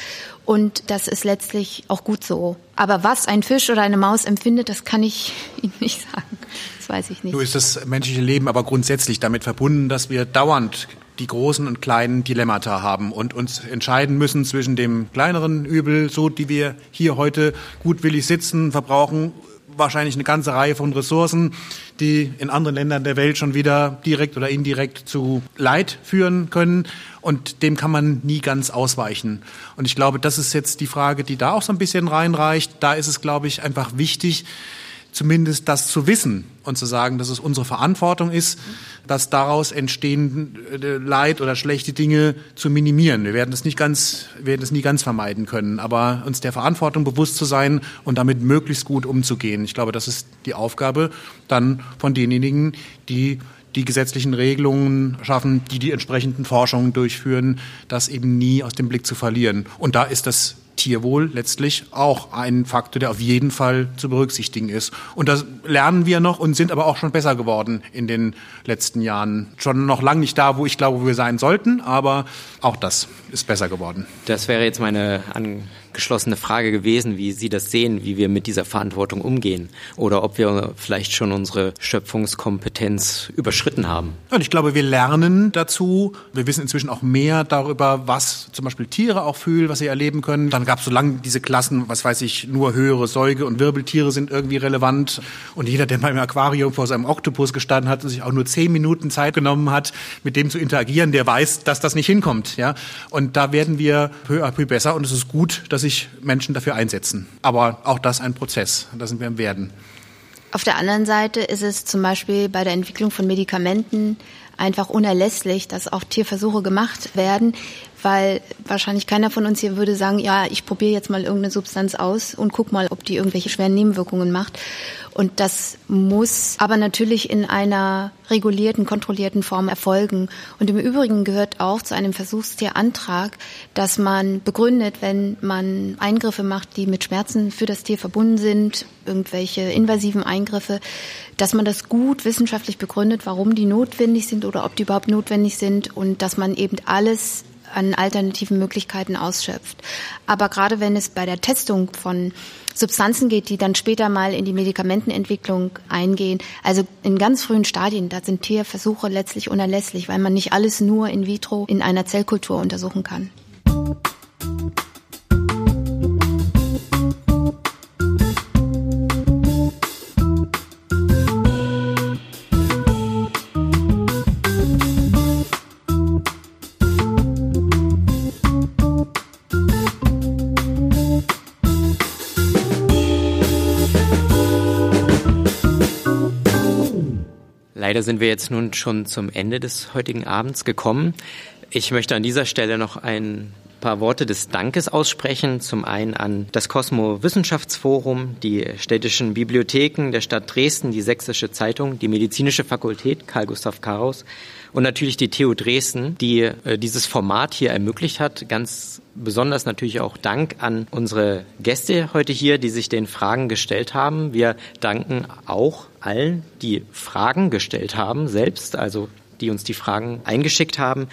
und das ist letztlich auch gut so. Aber was ein Fisch oder eine Maus empfindet, das kann ich Ihnen nicht sagen. Das weiß ich nicht. Nur ist das menschliche Leben aber grundsätzlich damit verbunden, dass wir dauernd die großen und kleinen Dilemmata haben und uns entscheiden müssen zwischen dem kleineren Übel, so die wir hier heute gutwillig sitzen, verbrauchen wahrscheinlich eine ganze Reihe von Ressourcen, die in anderen Ländern der Welt schon wieder direkt oder indirekt zu Leid führen können. Und dem kann man nie ganz ausweichen. Und ich glaube, das ist jetzt die Frage, die da auch so ein bisschen reinreicht. Da ist es, glaube ich, einfach wichtig, zumindest das zu wissen und zu sagen, dass es unsere Verantwortung ist, dass daraus entstehende äh, Leid oder schlechte Dinge zu minimieren. Wir werden es nicht ganz, werden es nie ganz vermeiden können, aber uns der Verantwortung bewusst zu sein und damit möglichst gut umzugehen. Ich glaube, das ist die Aufgabe dann von denjenigen, die die gesetzlichen Regelungen schaffen, die die entsprechenden Forschungen durchführen, das eben nie aus dem Blick zu verlieren. Und da ist das Tierwohl letztlich auch ein Faktor, der auf jeden Fall zu berücksichtigen ist. Und das lernen wir noch und sind aber auch schon besser geworden in den letzten Jahren. Schon noch lange nicht da, wo ich glaube, wo wir sein sollten, aber auch das ist besser geworden. Das wäre jetzt meine geschlossene Frage gewesen, wie Sie das sehen, wie wir mit dieser Verantwortung umgehen oder ob wir vielleicht schon unsere Schöpfungskompetenz überschritten haben. Und ich glaube, wir lernen dazu. Wir wissen inzwischen auch mehr darüber, was zum Beispiel Tiere auch fühlen, was sie erleben können. Dann gab es so lange diese Klassen, was weiß ich, nur höhere Säuge- und Wirbeltiere sind irgendwie relevant. Und jeder, der mal im Aquarium vor seinem Oktopus gestanden hat und sich auch nur zehn Minuten Zeit genommen hat, mit dem zu interagieren, der weiß, dass das nicht hinkommt. Ja? Und da werden wir peu à peu besser und es ist gut, dass sich Menschen dafür einsetzen. Aber auch das ein Prozess. Da sind wir im Werden. Auf der anderen Seite ist es zum Beispiel bei der Entwicklung von Medikamenten einfach unerlässlich, dass auch Tierversuche gemacht werden, weil wahrscheinlich keiner von uns hier würde sagen, ja, ich probiere jetzt mal irgendeine Substanz aus und guck mal, ob die irgendwelche schweren Nebenwirkungen macht. Und das muss aber natürlich in einer regulierten, kontrollierten Form erfolgen. Und im Übrigen gehört auch zu einem Versuchstierantrag, dass man begründet, wenn man Eingriffe macht, die mit Schmerzen für das Tier verbunden sind, irgendwelche invasiven Eingriffe, dass man das gut wissenschaftlich begründet, warum die notwendig sind oder ob die überhaupt notwendig sind und dass man eben alles an alternativen Möglichkeiten ausschöpft. Aber gerade wenn es bei der Testung von Substanzen geht, die dann später mal in die Medikamentenentwicklung eingehen, also in ganz frühen Stadien, da sind Tierversuche letztlich unerlässlich, weil man nicht alles nur in vitro in einer Zellkultur untersuchen kann. Leider sind wir jetzt nun schon zum Ende des heutigen Abends gekommen. Ich möchte an dieser Stelle noch ein paar Worte des Dankes aussprechen. Zum einen an das Cosmo Wissenschaftsforum, die städtischen Bibliotheken der Stadt Dresden, die Sächsische Zeitung, die Medizinische Fakultät Karl Gustav Karaus und natürlich die TU Dresden, die äh, dieses Format hier ermöglicht hat. Ganz besonders natürlich auch Dank an unsere Gäste heute hier, die sich den Fragen gestellt haben. Wir danken auch allen, die Fragen gestellt haben, selbst, also die uns die Fragen eingeschickt haben.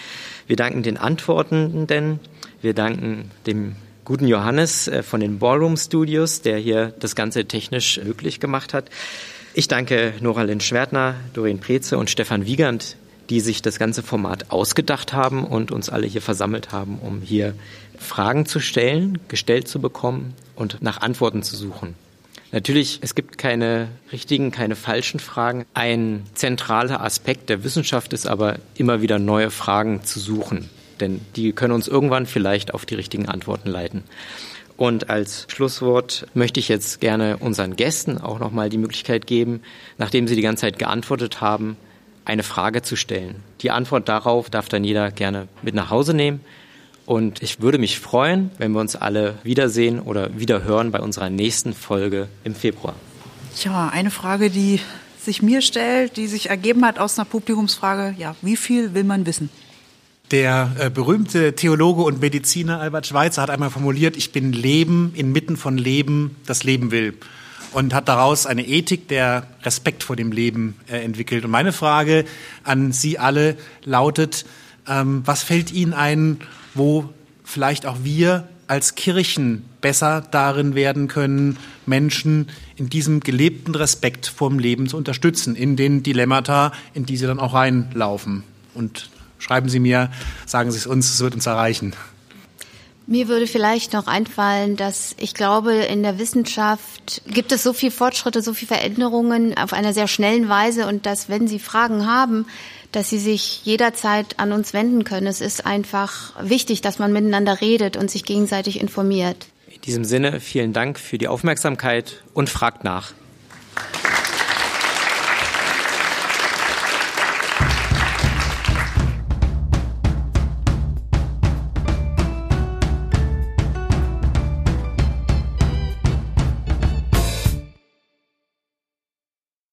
Wir danken den Antwortenden. Wir danken dem guten Johannes äh, von den Ballroom Studios, der hier das Ganze technisch möglich gemacht hat. Ich danke Nora Lynn Schwertner, Doreen Preze und Stefan Wiegand, die sich das ganze Format ausgedacht haben und uns alle hier versammelt haben, um hier Fragen zu stellen, gestellt zu bekommen und nach Antworten zu suchen. Natürlich, es gibt keine richtigen, keine falschen Fragen. Ein zentraler Aspekt der Wissenschaft ist aber immer wieder neue Fragen zu suchen, denn die können uns irgendwann vielleicht auf die richtigen Antworten leiten. Und als Schlusswort möchte ich jetzt gerne unseren Gästen auch nochmal die Möglichkeit geben, nachdem sie die ganze Zeit geantwortet haben, eine Frage zu stellen. Die Antwort darauf darf dann jeder gerne mit nach Hause nehmen. Und ich würde mich freuen, wenn wir uns alle wiedersehen oder wieder hören bei unserer nächsten Folge im Februar. Ja, eine Frage, die sich mir stellt, die sich ergeben hat aus einer Publikumsfrage, ja, wie viel will man wissen? Der äh, berühmte Theologe und Mediziner Albert Schweitzer hat einmal formuliert, ich bin Leben inmitten von Leben, das Leben will und hat daraus eine Ethik der Respekt vor dem Leben äh, entwickelt. Und meine Frage an Sie alle lautet, ähm, was fällt Ihnen ein, wo vielleicht auch wir als Kirchen besser darin werden können, Menschen in diesem gelebten Respekt vorm Leben zu unterstützen, in den Dilemmata, in die sie dann auch reinlaufen. Und schreiben Sie mir, sagen Sie es uns, es wird uns erreichen. Mir würde vielleicht noch einfallen, dass ich glaube, in der Wissenschaft gibt es so viel Fortschritte, so viel Veränderungen auf einer sehr schnellen Weise und dass, wenn Sie Fragen haben, dass Sie sich jederzeit an uns wenden können. Es ist einfach wichtig, dass man miteinander redet und sich gegenseitig informiert. In diesem Sinne vielen Dank für die Aufmerksamkeit und fragt nach.